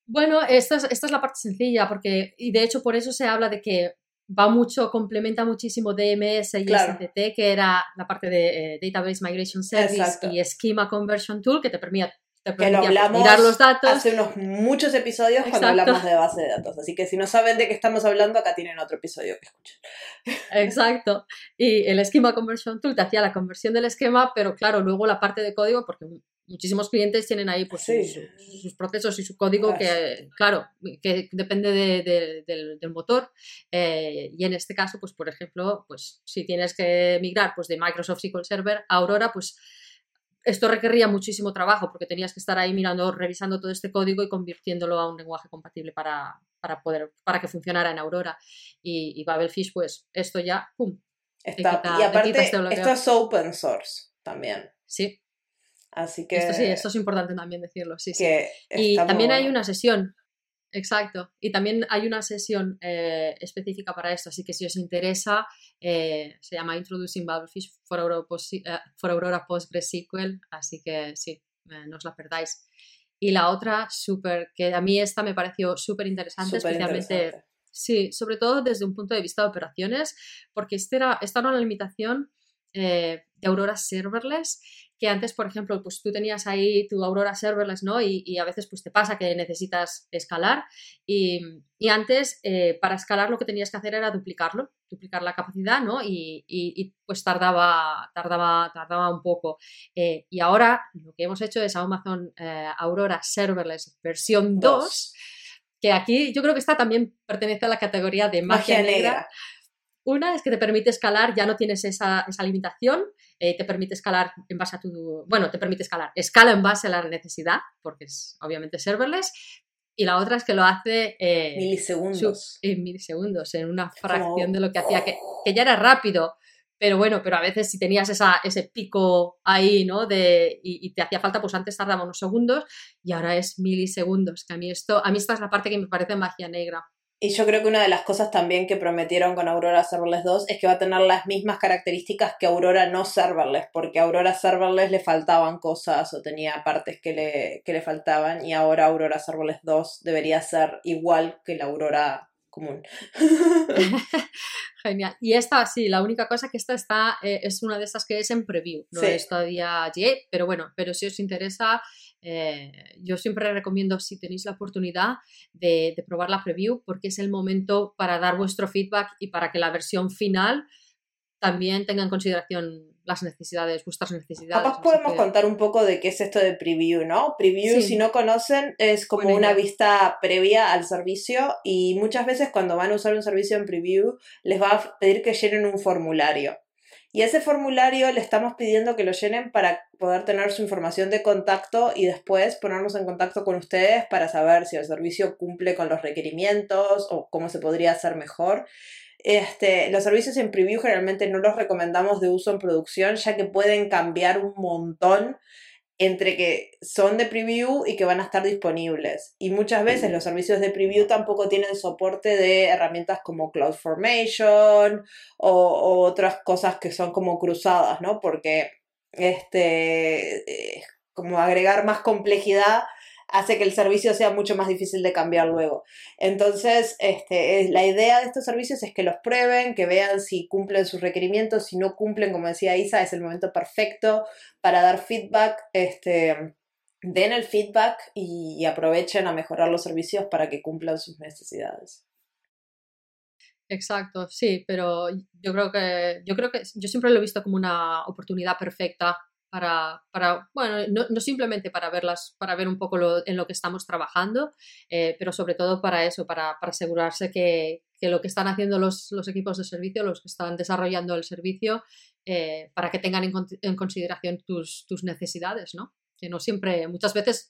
Bueno, esta es, esta es la parte sencilla, porque, y de hecho por eso se habla de que va mucho, complementa muchísimo DMS y STT, que era la parte de eh, Database Migration Service y Schema Conversion Tool, que te permitía que lo hablamos mirar los datos. hace unos muchos episodios cuando hablamos de base de datos. Así que si no saben de qué estamos hablando, acá tienen otro episodio que escuchen. Exacto. Y el Schema Conversion Tool te hacía la conversión del esquema, pero claro, luego la parte de código, porque muchísimos clientes tienen ahí pues, sus, procesos y su código que, claro, que depende del, motor. Eh, y en este caso, pues por ejemplo, pues si tienes que migrar pues, de Microsoft SQL Server a Aurora, pues esto requería muchísimo trabajo porque tenías que estar ahí mirando, revisando todo este código y convirtiéndolo a un lenguaje compatible para, poder, para que funcionara en Aurora. Y, y Babelfish, pues esto ya, ¡pum! Está, y aparte, este esto es open source también. Sí. Así que... Esto sí, esto es importante también decirlo, sí, sí. Y también hay una sesión Exacto. Y también hay una sesión eh, específica para esto, así que si os interesa, eh, se llama Introducing Bubblefish for Aurora, eh, for Aurora PostgreSQL, así que sí, no os la perdáis. Y la otra, súper, que a mí esta me pareció súper interesante, especialmente, sí, sobre todo desde un punto de vista de operaciones, porque esta era, esta era una limitación de Aurora Serverless que antes, por ejemplo, pues tú tenías ahí tu Aurora Serverless, ¿no? Y, a veces pues te pasa que necesitas escalar y, antes eh, para escalar lo que tenías que hacer era duplicarlo, duplicar la capacidad, ¿no? Y, pues tardaba, tardaba, tardaba un poco. Eh, y ahora lo que hemos hecho es Amazon eh, Aurora Serverless versión 2, que aquí yo creo que esta también pertenece a la categoría de magia, negra una es que te permite escalar, ya no tienes esa, limitación, eh, te permite escalar en base a tu, bueno, te permite escalar, escala en base a la necesidad, porque es obviamente serverless, y la otra es que lo hace eh, milisegundos. en milisegundos, en una fracción de lo que hacía, que, ya era rápido, pero bueno, pero a veces si tenías esa, ese pico ahí, ¿no? De, y, y, te hacía falta, pues antes tardaba unos segundos y ahora es milisegundos, que a mí esto, a mí esta es la parte que me parece magia negra. Y yo creo que una de las cosas también que prometieron con Aurora Serverless 2 es que va a tener las mismas características que Aurora no Serverless, porque a Aurora Serverless le faltaban cosas o tenía partes que le, que le faltaban y ahora Aurora Serverless 2 debería ser igual que la Aurora común. Genial. Y esta, sí, la única cosa que esta está, eh, es una de estas que es en preview, no es todavía GA, pero bueno, pero si os interesa, eh, yo siempre recomiendo, si tenéis la oportunidad, de, probar la preview, porque es el momento para dar vuestro feedback y para que la versión final también tenga en consideración las necesidades, vuestras necesidades. Capaz podemos contar un poco de qué es esto de preview, ¿no? Preview, si no conocen, es como una vista previa al servicio y muchas veces cuando van a usar un servicio en preview les va a pedir que llenen un formulario. Y ese formulario le estamos pidiendo que lo llenen para poder tener su información de contacto y después ponernos en contacto con ustedes para saber si el servicio cumple con los requerimientos o cómo se podría hacer mejor. Este, los servicios en preview generalmente no los recomendamos de uso en producción ya que pueden cambiar un montón entre que son de preview y que van a estar disponibles. Y muchas veces los servicios de preview tampoco tienen soporte de herramientas como CloudFormation o, o otras cosas que son como cruzadas, ¿no? Porque este, eh, como agregar más complejidad hace que el servicio sea mucho más difícil de cambiar luego. Entonces, este, la idea de estos servicios es que los prueben, que vean si cumplen sus requerimientos, si no cumplen, como decía Isa, es el momento perfecto para dar feedback, este, den el feedback y, aprovechen a mejorar los servicios para que cumplan sus necesidades. Exacto, sí, pero yo creo que yo creo que yo siempre lo he visto como una oportunidad perfecta para, para bueno, no, no, simplemente para verlas, para ver un poco lo, en lo que estamos trabajando, eh, pero sobre todo para eso, para, para asegurarse que, que, lo que están haciendo los, los, equipos de servicio, los que están desarrollando el servicio, eh, para que tengan en, consideración tus, tus, necesidades, ¿no? Que no siempre, muchas veces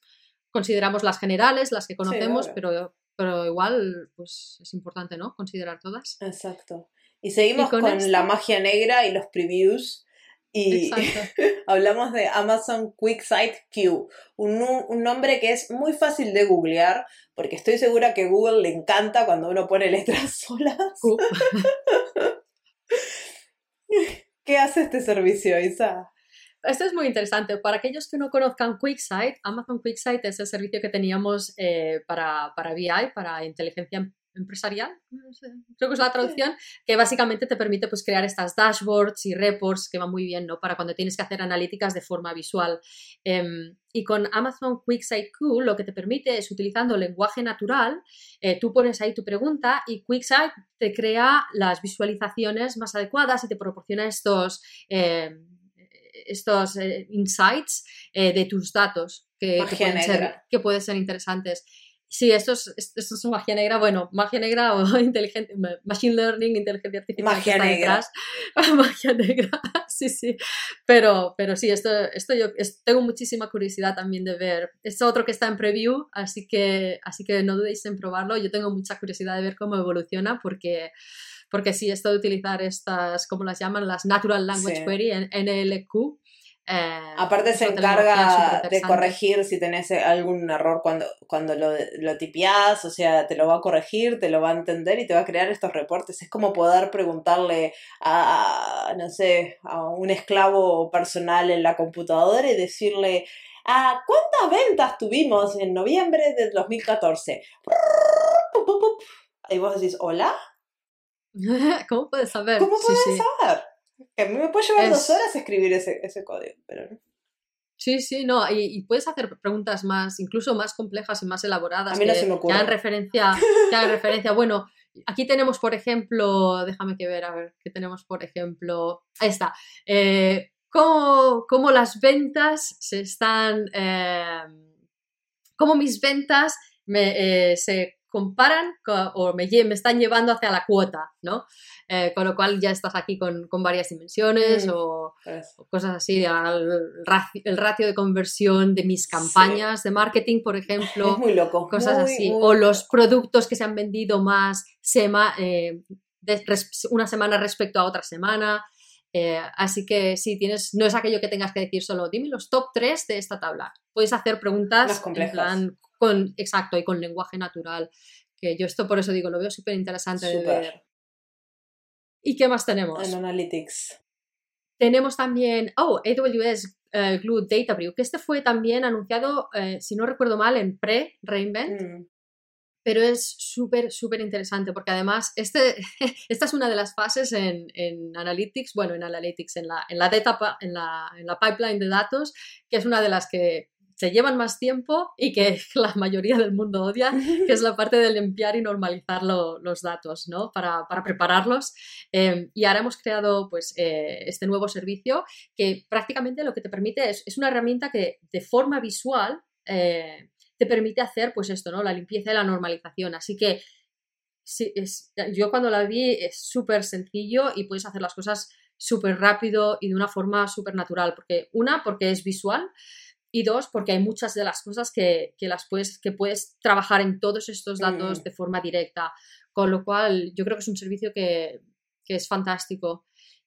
consideramos las generales, las que conocemos, pero, pero igual pues es importante, ¿no? Considerar todas. Exacto. Y seguimos con, con la magia negra y los previews y hablamos de Amazon QuickSight Q, un, un, nombre que es muy fácil de googlear, porque estoy segura que Google le encanta cuando uno pone letras solas. ¿Qué hace este servicio, Isa? Esto es muy interesante. Para aquellos que no conozcan QuickSight, Amazon QuickSight es el servicio que teníamos eh, para, para BI, para inteligencia empresarial, creo que es la traducción, que básicamente te permite pues, crear estas dashboards y reports que van muy bien ¿no? para cuando tienes que hacer analíticas de forma visual. Em, y con Amazon QuickSight Q lo que te permite es, utilizando lenguaje natural, eh, tú pones ahí tu pregunta y QuickSight te crea las visualizaciones más adecuadas y te proporciona estos... Em, estos eh, insights eh, de tus datos que, que, pueden ser, que pueden ser interesantes. Sí, esto es, esto es magia negra, bueno, magia negra o inteligente, machine learning, inteligencia artificial. Magia negra. magia negra, sí, sí. Pero, pero sí, esto, esto yo tengo muchísima curiosidad también de ver. Es otro que está en preview, así que, así que no dudéis en probarlo. Yo tengo mucha curiosidad de ver cómo evoluciona porque, porque sí, esto de utilizar estas, como las llaman, las Natural Language Query, NLQ, eh, Aparte se encarga de corregir si tenés algún error cuando, cuando lo, lo tipeás, o sea, te lo va a corregir, te lo va a entender y te va a crear estos reportes. Es como poder preguntarle a, no sé, a un esclavo personal en la computadora y decirle, ¿a ¿cuántas ventas tuvimos en noviembre del 2014? Y vos decís, ¿hola? ¿Cómo puedes saber? ¿Cómo puedes saber? A mí me puede llevar dos horas escribir ese, ese código, pero Sí, sí, no, y, puedes hacer preguntas más, incluso más complejas y más elaboradas. A mí no que, se me ocurre. Que hagan referencia, que hagan referencia. Bueno, aquí tenemos, por ejemplo, déjame que ver, a ver, ¿qué tenemos, por ejemplo? Ahí está. Eh, cómo, cómo, las ventas se están. Eh, cómo mis ventas me, eh, se comparan o me, me, están llevando hacia la cuota, ¿no? Eh, con lo cual ya estás aquí con, con varias dimensiones mm, o, cosas así, el, ratio, de conversión de mis campañas de marketing, por ejemplo. Es muy loco. Cosas así. o los productos que se han vendido más sema, eh, una semana respecto a otra semana. Eh, así que si tienes, no es aquello que tengas que decir solo, dime los top 3 de esta tabla. Puedes hacer preguntas en plan, con, exacto, y con lenguaje natural. Que yo esto por eso digo, lo veo súper interesante de ver. ¿Y qué más tenemos? En Analytics. Tenemos también, oh, AWS uh, Glue Databricks, que este fue también anunciado, eh, si no recuerdo mal, en pre-Reinvent. Mm. Pero es súper, súper interesante porque además este, esta es una de las fases en, en Analytics, bueno, en Analytics, en la, en la, data, en, la, en la pipeline de datos, que es una de las que se llevan más tiempo y que la mayoría del mundo odia, que es la parte de limpiar y normalizar los datos, ¿no? Para, para prepararlos. Em, y ahora hemos creado, pues, eh, este nuevo servicio que prácticamente lo que te permite es, es una herramienta que de forma visual eh, te permite hacer, pues, esto, ¿no? La limpieza y la normalización. Así que sí, es, yo cuando la vi es súper sencillo y puedes hacer las cosas súper rápido y de una forma súper natural, porque una, porque es visual, y dos, porque hay muchas de las cosas que, las puedes, que puedes trabajar en todos estos datos mm. de forma directa, con lo cual yo creo que es un servicio que, es fantástico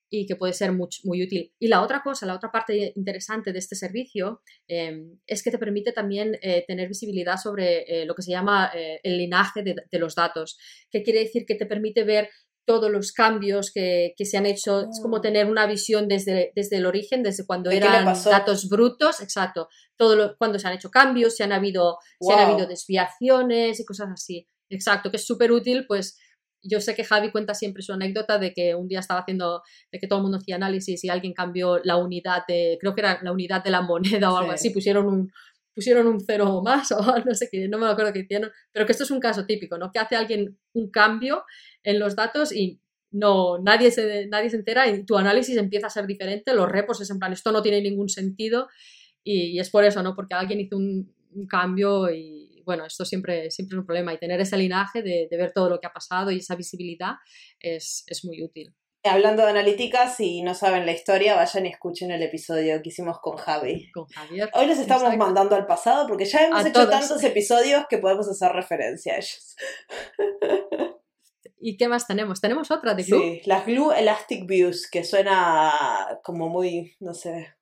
y que puede ser muy, muy, útil. Y la otra cosa, la otra parte interesante de este servicio em, es que te permite también eh, tener visibilidad sobre eh, lo que se llama eh, el linaje de, de, los datos, que quiere decir que te permite ver todos los cambios que, se han hecho, es como mm. tener una visión desde, desde el origen, desde cuando eran datos brutos, exacto, todo cuando se han hecho cambios, si han habido, han habido desviaciones y cosas así, exacto, que es súper útil, pues yo sé que Javi cuenta siempre su anécdota de que un día estaba haciendo, de que todo el mundo hacía análisis y alguien cambió la unidad de, creo que era la unidad de la moneda o algo así, pusieron un, pusieron un cero más o no sé qué, no me acuerdo qué hicieron, pero que esto es un caso típico, ¿no? Que hace alguien un cambio en los datos y no, nadie se, nadie se entera y tu análisis empieza a ser diferente, los repos es en plan, esto no tiene ningún sentido y, es por eso, ¿no? Porque alguien hizo un, cambio y bueno, esto siempre, siempre es un problema y tener ese linaje de, ver todo lo que ha pasado y esa visibilidad es, es muy útil. Hablando de analítica, si no saben la historia, vayan y escuchen el episodio que hicimos con Javi. Con Javier. Hoy los estamos mandando al pasado porque ya hemos hecho tantos episodios que podemos hacer referencia a ellos. ¿Y qué más tenemos? ¿Tenemos otra de Glue? Sí, las Glue Elastic Views, que suena como muy, no sé,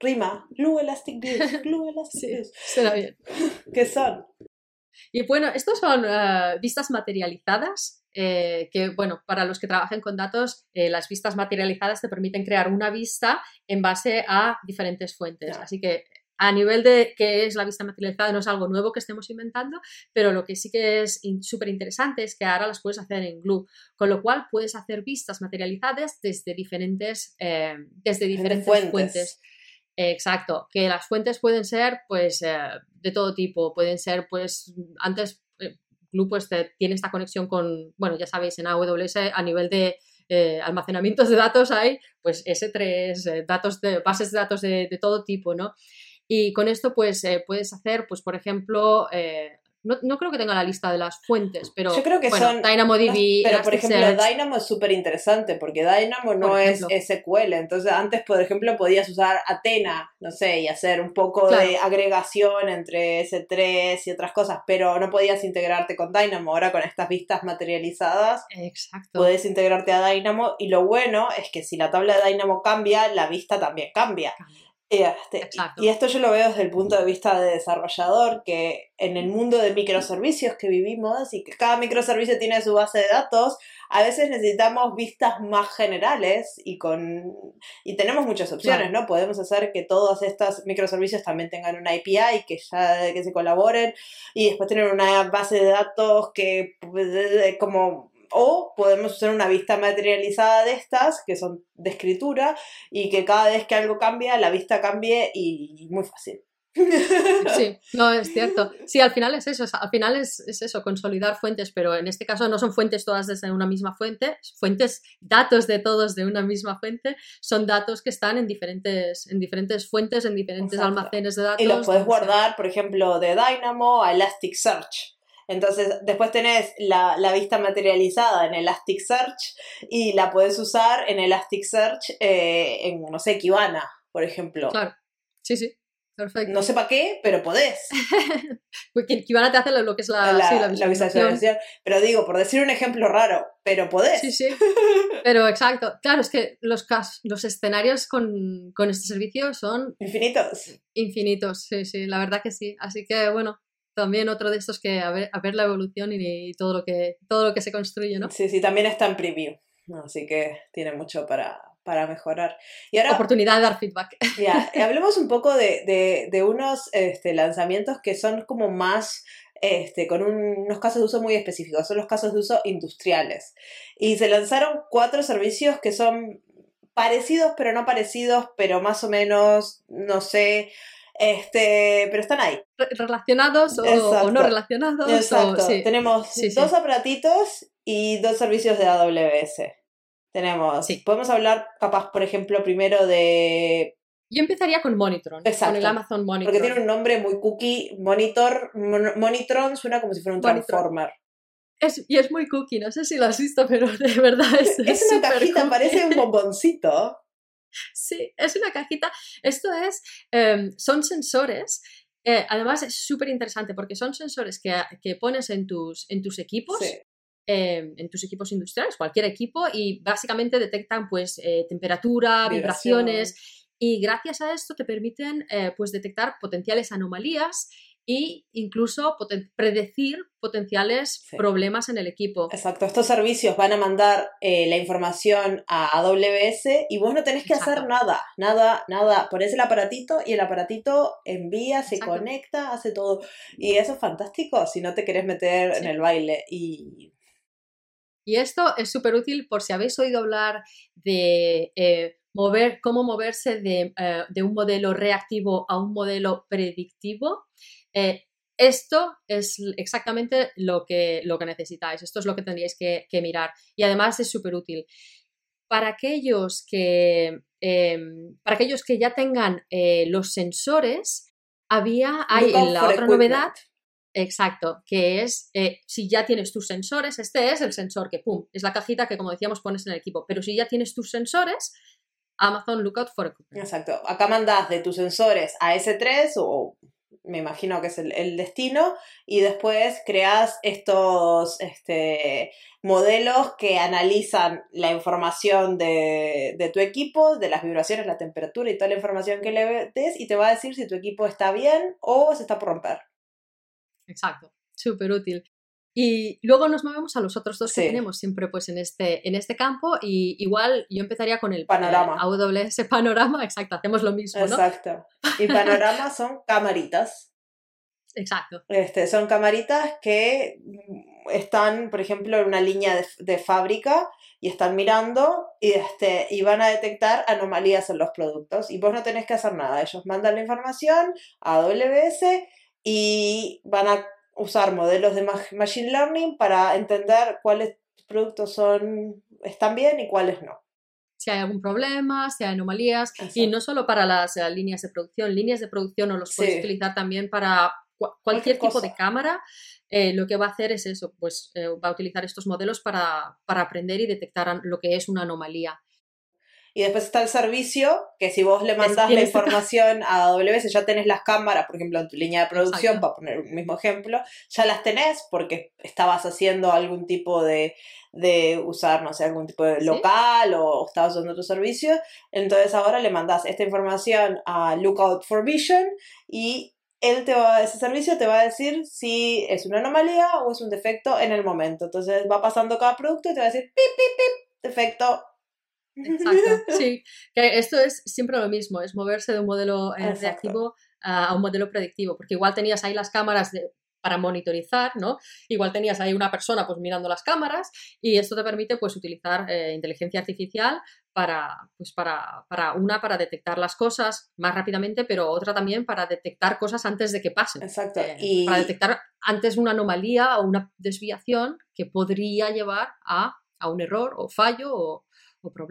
rima. Glue Elastic Views, Glue Elastic Sí, Views. suena bien. ¿Qué son? Y bueno, estos son eh, vistas materializadas, eh, que bueno, para los que trabajen con datos, eh, las vistas materializadas te permiten crear una vista en base a diferentes fuentes. Así que a nivel de qué es la vista materializada no es algo nuevo que estemos inventando, pero lo que sí que es súper interesante es que ahora las puedes hacer en Glue, con lo cual puedes hacer vistas materializadas desde diferentes, eh, desde diferentes fuentes. fuentes. Exacto, que las fuentes pueden ser pues eh, de todo tipo, pueden ser pues antes eh, Glue pues te- tiene esta conexión con, bueno ya sabéis en AWS a nivel de eh, almacenamientos de datos hay pues S3, eh, datos de, bases de datos de, de todo tipo, ¿no? Y con esto pues eh, puedes hacer pues por ejemplo, eh, no, no creo que tenga la lista de las fuentes, pero Yo creo que bueno, son- DynamoDB, Pero, por ejemplo, Dynamo es súper interesante porque Dynamo no es. SQL. Entonces, antes, por ejemplo, podías usar Athena, no sé, y hacer un poco de agregación entre S3 y otras cosas, pero no podías integrarte con Dynamo. Ahora, con estas vistas materializadas, Exacto. puedes integrarte a Dynamo. Y lo bueno es que si la tabla de Dynamo cambia, la vista también cambia. Este, y esto yo lo veo desde el punto de vista de desarrollador, que en el mundo de microservicios que vivimos y que cada microservicio tiene su base de datos, a veces necesitamos vistas más generales y con y tenemos muchas opciones, ¿no? Podemos hacer que todos estos microservicios también tengan una API, que ya que se colaboren y después tener una base de datos que pues, como o podemos usar una vista materializada de estas, que son de escritura, y que cada vez que algo cambia, la vista cambie y muy fácil. Sí, no, es cierto. Sí, al final es eso, al final es, es eso, consolidar fuentes, pero en este caso no son fuentes todas desde una misma fuente, fuentes, datos de todos de una misma fuente, son datos que están en diferentes, en diferentes fuentes, en diferentes Exacto. almacenes de datos. Y los puedes sea. guardar, por ejemplo, de Dynamo a Elasticsearch. Entonces, después tenés la, la vista materializada en Elasticsearch y la puedes usar en Elasticsearch eh, en, no sé, Kibana, por ejemplo. Claro, sí, sí, perfecto. No sé para qué, pero podés. Porque Kibana te hace lo que es la, la, sí, la la visualización. Pero digo, por decir un ejemplo raro, pero podés. Sí, sí. Pero exacto. Claro, es que los, los escenarios con, con este servicio son Infinitos. infinitos, sí, sí, la verdad que sí. Así que bueno, también otro de estos que a ver, a ver la evolución y, y todo lo que todo lo que se construye, ¿no? Sí, sí, también está en preview. Así que tiene mucho para, para mejorar. Y ahora, Oportunidad de dar feedback. ya, hablemos un poco de, de, de unos este, lanzamientos que son como más, este, con un- unos casos de uso muy específicos. Son los casos de uso industriales. Y se lanzaron cuatro servicios que son parecidos, pero no parecidos, pero más o menos, no sé, este, pero están ahí. Re- Relacionados o, no relacionados. o- Exacto. sí. Tenemos Sí, sí. dos aparatitos y dos servicios de AWS. Tenemos, podemos hablar capaz, por ejemplo, primero de, Yo empezaría con Monitron, Exacto. con el Amazon Monitron. porque tiene un nombre muy cookie, Monitor, Mon- Monitron suena como si fuera un Monitron. transformer. Es- y es muy cookie, no sé si lo has visto, pero de verdad es, Es una cajita, cookie. parece un bomboncito. Sí, es una cajita. Esto es, em, son sensores. eh, además es súper interesante porque son sensores que, que pones en tus, en tus equipos, Sí. em, en tus equipos industriales, cualquier equipo, y básicamente detectan pues eh, temperatura, Vibración. vibraciones, y gracias a esto te permiten eh, pues detectar potenciales anomalías e incluso poten- predecir potenciales Sí. problemas en el equipo. Exacto, estos servicios van a mandar eh, la información a AWS y vos no tenés que hacer nada, nada, nada. Pones el aparatito y el aparatito envía, se Exacto. conecta, hace todo. Y eso es fantástico si no te querés meter en el baile. Y Y esto es súper útil por si habéis oído hablar de eh, mover, cómo moverse de, eh, de un modelo reactivo a un modelo predictivo. Eh, esto es exactamente lo que, lo que necesitáis. Esto es lo que tendríais que, que mirar. Y además es súper útil. Para aquellos que, eh, para aquellos que ya tengan eh, los sensores, había, hay la otra novedad Exacto, que es eh, si ya tienes tus sensores, este es el sensor que, pum, es la cajita que como decíamos pones en el equipo, pero si ya tienes tus sensores, Amazon Lookout for Equipment. Exacto, acá mandás de tus sensores a S3 o me imagino que es el, destino, y después creas estos este, modelos que analizan la información de, de, tu equipo, de las vibraciones, la temperatura y toda la información que le des, y te va a decir si tu equipo está bien o se está por romper. Exacto, súper útil. Y luego nos movemos a los otros dos que tenemos siempre pues en este, en este campo y igual yo empezaría con el panorama. AWS panorama, exacto, hacemos lo mismo, ¿no? Exacto. Y panorama son camaritas. Exacto. Este, son camaritas que están, por ejemplo, en una línea de, de, fábrica y están mirando y, este, y van a detectar anomalías en los productos y vos no tenés que hacer nada. Ellos mandan la información a AWS y van a usar modelos de Machine Learning para entender cuáles productos son, están bien y cuáles no. Si hay algún problema, si hay anomalías, y no solo para las eh, líneas de producción, líneas de producción o los puedes utilizar también para cualquier, tipo de cámara, eh, lo que va a hacer es eso, pues eh, va a utilizar estos modelos para, para, aprender y detectar lo que es una anomalía. Y después está el servicio, que si vos le mandás la información a AWS, ya tenés las cámaras, por ejemplo, en tu línea de producción, para poner un mismo ejemplo, ya las tenés porque estabas haciendo algún tipo de, de usar, no sé, algún tipo de local o estabas usando tu servicio. Entonces ahora le mandás esta información a Lookout for Vision y él te va, ese servicio te va a decir si es una anomalía o es un defecto en el momento. Entonces va pasando cada producto y te va a decir pip, pip, pip, defecto, Exacto, sí. Que esto es siempre lo mismo, es moverse de un modelo eh, reactivo a, un modelo predictivo, porque igual tenías ahí las cámaras de, para monitorizar, ¿no? Igual tenías ahí una persona pues mirando las cámaras y esto te permite pues utilizar eh, inteligencia artificial para, pues para, para, una, para detectar las cosas más rápidamente, pero otra también para detectar cosas antes de que pasen. Exacto. Eh, y... Para detectar antes una anomalía o una desviación que podría llevar a, a un error o fallo o,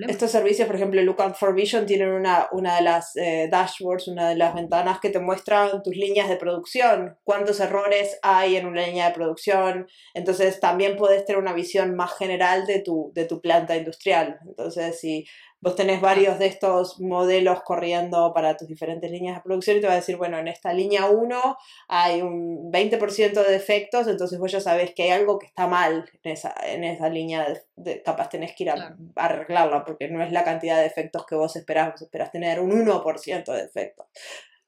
estos servicios, por ejemplo, Lookout for Vision, tienen una, una de las eh, dashboards, una de las ventanas que te muestran tus líneas de producción, cuántos errores hay en una línea de producción. Entonces, también puedes tener una visión más general de tu, de tu planta industrial. Entonces, si vos tenés varios de estos modelos corriendo para tus diferentes líneas de producción y te va a decir, bueno, en esta línea 1 hay un 20% de defectos, entonces vos ya sabés que hay algo que está mal en esa, en esa línea, de, capaz tenés que ir a, arreglarla, porque no es la cantidad de defectos que vos esperás, vos esperás tener un 1% de defectos.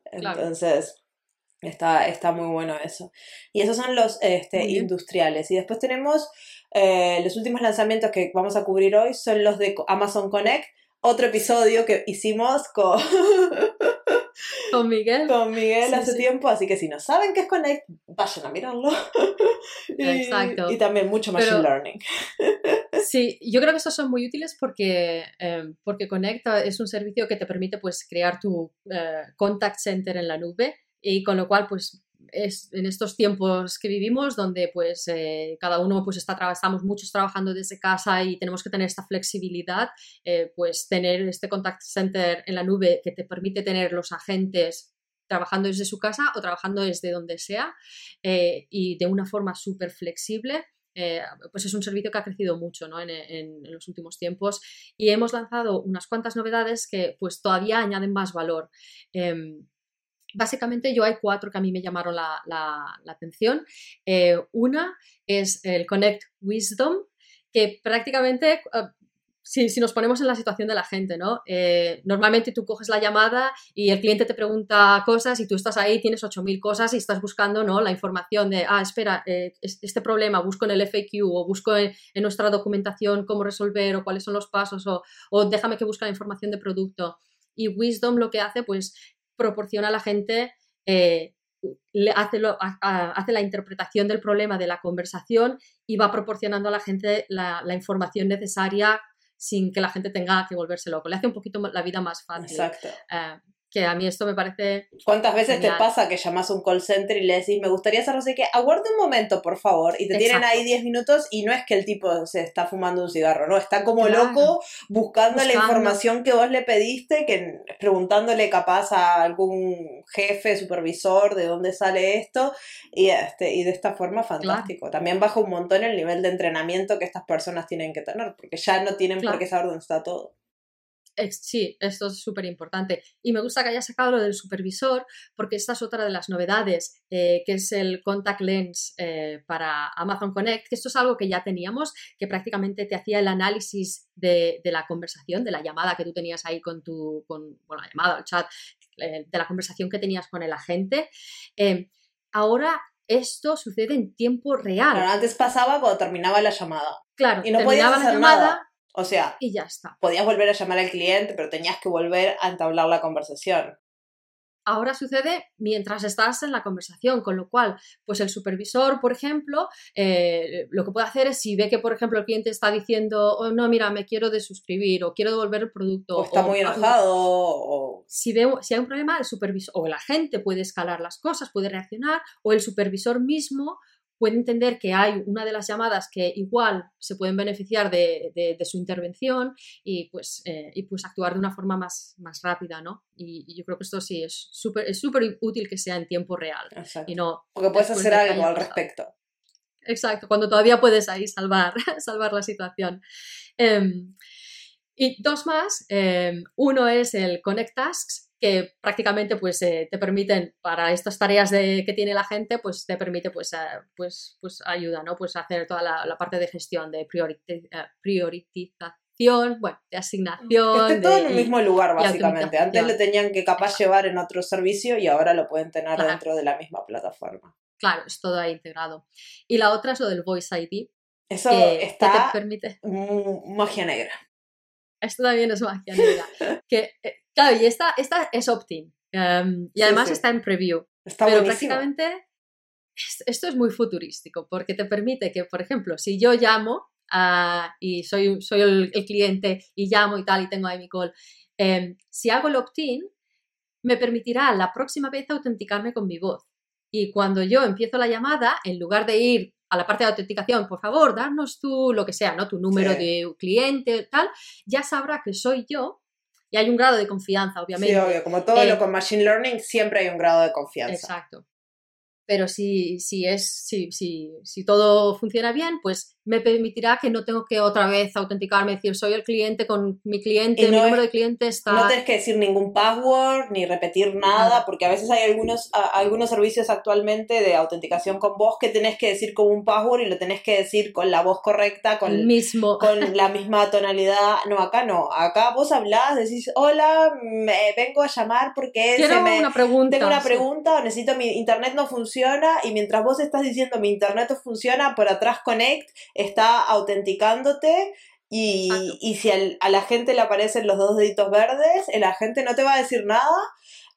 Entonces... Está, está muy bueno eso. Y esos son los este, industriales. Y después tenemos eh, los últimos lanzamientos que vamos a cubrir hoy, son los de Amazon Connect, otro episodio que hicimos con, con Miguel. Con Miguel hace tiempo, así que si no saben qué es Connect, vayan a mirarlo. y, Exacto. Y también mucho Machine Learning. sí, yo creo que estos son muy útiles porque, eh, porque Connect es un servicio que te permite pues, crear tu eh, contact center en la nube y con lo cual pues es en estos tiempos que vivimos donde pues eh, cada uno pues está estamos muchos trabajando desde casa y tenemos que tener esta flexibilidad eh, pues tener este contact center en la nube que te permite tener los agentes trabajando desde su casa o trabajando desde donde sea eh, y de una forma súper flexible pues es un servicio que ha crecido mucho ¿no? en, los últimos tiempos y hemos lanzado unas cuantas novedades que pues todavía añaden más valor. Em, básicamente yo hay cuatro que a mí me llamaron la, atención. Eh, una es el Connect Wisdom, que prácticamente, eh, si, nos ponemos en la situación de la gente, ¿no? Eh, normalmente tú coges la llamada y el cliente te pregunta cosas y tú estás ahí, tienes 8.000 cosas y estás buscando, ¿no? La información de, ah, espera, este problema, busco en el FAQ o busco en, nuestra documentación cómo resolver o cuáles son los pasos o déjame que busque la información de producto. Y Wisdom lo que hace, pues proporciona a la gente, eh, hace, hace, la interpretación del problema de la conversación y va proporcionando a la gente la, información necesaria sin que la gente tenga que volverse loco. Le hace un poquito la vida más fácil. Exacto. Eh, que a mí esto me parece... ¿Cuántas veces te pasa que llamas a un call center y le decís, me gustaría hacer no sé qué, aguarde un momento, por favor, y te tienen ahí 10 minutos y no es que el tipo se está fumando un cigarro, no, está como loco buscando, la información que vos le pediste, que preguntándole capaz a algún jefe, supervisor, de dónde sale esto, y, este, y de esta forma fantástico. También baja un montón el nivel de entrenamiento que estas personas tienen que tener, porque ya no tienen por qué saber dónde está todo. Sí, esto es súper importante. Y me gusta que haya sacado lo del supervisor, porque esta es otra de las novedades, eh, que es el contact lens eh, para Amazon Connect, que esto es algo que ya teníamos, que prácticamente te hacía el análisis de, la conversación, de la llamada que tú tenías ahí con tu, con, la llamada, el chat, eh, de la conversación que tenías con el agente. ahora esto sucede en tiempo real. antes pasaba cuando terminaba la llamada. Claro, y no terminaba la llamada. O sea, y ya está. Podías volver a llamar al cliente, pero tenías que volver a entablar la conversación. Ahora sucede mientras estás en la conversación, con lo cual, pues el supervisor, por ejemplo, eh, lo que puede hacer es si ve que, por ejemplo, el cliente está diciendo, oh, no, mira, me quiero desuscribir o quiero devolver el producto. O está muy enojado. O... Si, ve, si hay un problema, el supervisor o el agente puede escalar las cosas, puede reaccionar, o el supervisor mismo puede entender que hay una de las llamadas que igual se pueden beneficiar de, su intervención y pues, eh, y pues actuar de una forma más, más rápida, ¿no? Y, yo creo que esto sí es súper es súper útil que sea en tiempo real. Y no Porque puedes hacer algo al respecto. Exacto, cuando todavía puedes ahí salvar, salvar la situación. Em, y dos más. Em, uno es el Connect Tasks, que prácticamente pues, eh, te permiten, para estas tareas de, que tiene la gente, pues te permite pues, eh, pues, pues ayuda, ¿no? Pues hacer toda la, parte de gestión, de eh, priorización, bueno, de asignación. Esté todo en el mismo lugar, básicamente. Antes lo tenían que capaz llevar en otro servicio y ahora lo pueden tener dentro de la misma plataforma. Claro, es todo ahí integrado. Y la otra es lo del Voice ID. Eso está te permite... magia negra. Esto también es magia negra. que Claro, y esta, esta es opt-in. Em, y además está en preview. Está pero prácticamente esto es muy futurístico porque te permite que, por ejemplo, si yo llamo y soy, soy el, cliente y llamo y tal y tengo ahí mi call, em, si hago el opt-in, me permitirá la próxima vez autenticarme con mi voz. Y cuando yo empiezo la llamada, en lugar de ir a la parte de autenticación, por favor, darnos tú lo que sea, ¿no? Tu número de cliente, tal, ya sabrá que soy yo y hay un grado de confianza, obviamente. Sí, obvio, como todo lo eh, con Machine Learning, siempre hay un grado de confianza. Exacto. Pero si, si, es, si, si, si todo funciona bien, pues me permitirá que no tengo que otra vez autenticarme, decir soy el cliente con mi cliente, mi número de cliente está... No tienes que decir ningún password ni repetir nada, porque a veces hay algunos, algunos servicios actualmente de autenticación con voz que tenés que decir con un password y lo tenés que decir con la voz correcta, con, mismo. con la misma tonalidad. No, acá no. Acá vos hablás, decís, hola, me vengo a llamar porque Quiero una pregunta, tengo una pregunta o necesito mi internet no funciona y mientras vos estás diciendo mi internet no funciona, por atrás connect está autenticándote y, y si a la gente le aparecen los dos deditos verdes, el agente no te va a decir nada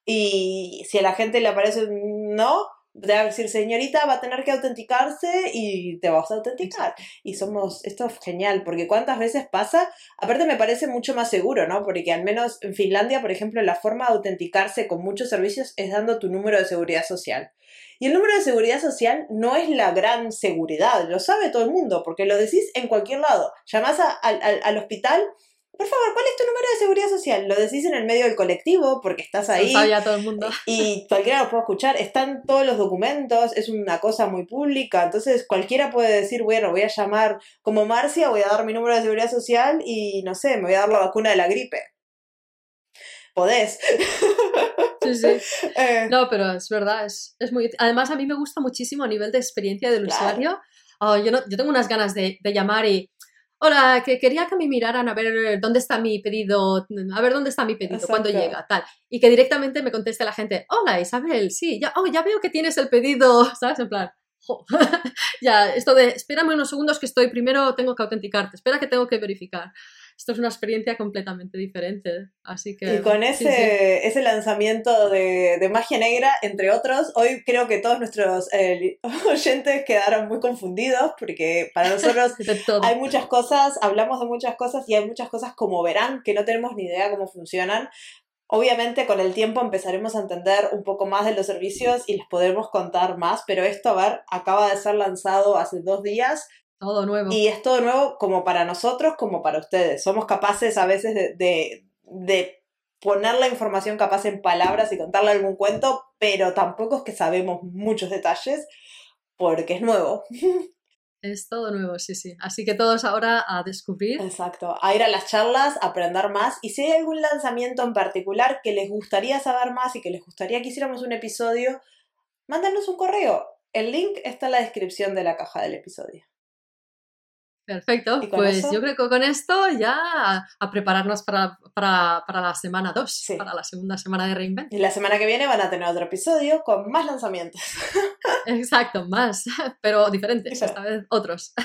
y si a la gente le aparece no, te va a decir, señorita, va a tener que autenticarse y te vas a autenticar. Y somos, esto es genial, porque cuántas veces pasa, aparte me parece mucho más seguro, ¿no? Porque al menos en Finlandia, por ejemplo, la forma de autenticarse con muchos servicios es dando tu número de seguridad social. Y el número de seguridad social no es la gran seguridad, lo sabe todo el mundo, porque lo decís en cualquier lado. Llamás al hospital por favor, ¿cuál es tu número de seguridad social? Lo decís en el medio del colectivo porque estás ahí. Lo todo el mundo. Y cualquiera lo puede escuchar. Están todos los documentos, es una cosa muy pública. Entonces cualquiera puede decir, bueno, voy a llamar como Marcia, voy a dar mi número de seguridad social y no sé, me voy a dar la vacuna de la gripe. Podés. Sí, sí. Eh. No, pero es verdad, es, muy... Además, a mí me gusta muchísimo a nivel de experiencia del usuario. Oh, yo, no, yo tengo unas ganas de, de llamar y hola, que quería que me miraran a ver dónde está mi pedido, a ver dónde está mi pedido, cuándo llega, tal. Y que directamente me conteste la gente, hola Isabel, sí, ya, oh, ya veo que tienes el pedido, ¿sabes? En plan, ya, esto de, espérame unos segundos que estoy, primero tengo que autenticarte, espera que tengo que verificar esto es una experiencia completamente diferente. Así que. Y con ese, ese lanzamiento de, de, Magia Negra, entre otros, hoy creo que todos nuestros eh, oyentes quedaron muy confundidos porque para nosotros hay muchas cosas, hablamos de muchas cosas y hay muchas cosas, como verán, que no tenemos ni idea cómo funcionan. Obviamente con el tiempo empezaremos a entender un poco más de los servicios y les podremos contar más, pero esto, a ver, acaba de ser lanzado hace dos días todo nuevo. Y es todo nuevo como para nosotros, como para ustedes. Somos capaces a veces de, de, poner la información capaz en palabras y contarle algún cuento, pero tampoco es que sabemos muchos detalles porque es nuevo. Es todo nuevo, sí, sí. Así que todos ahora a descubrir. Exacto, a ir a las charlas, a aprender más. Y si hay algún lanzamiento en particular que les gustaría saber más y que les gustaría que hiciéramos un episodio, mándanos un correo. El link está en la descripción de la caja del episodio. Perfecto, pues yo creo que con esto ya a, prepararnos para, la semana 2, para la segunda semana de Reinvent. Y la semana que viene van a tener otro episodio con más lanzamientos. Exacto, más, pero diferentes, esta vez otros.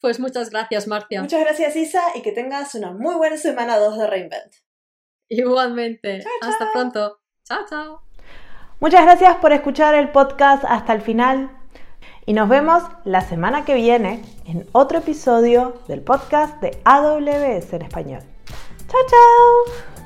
Pues muchas gracias, Marcia. Muchas gracias, Isa, y que tengas una muy buena semana 2 de Reinvent. Igualmente. Hasta pronto. Chao, chao. Muchas gracias por escuchar el podcast hasta el final. Y nos vemos la semana que viene en otro episodio del podcast de AWS en español. ¡Chao, chao!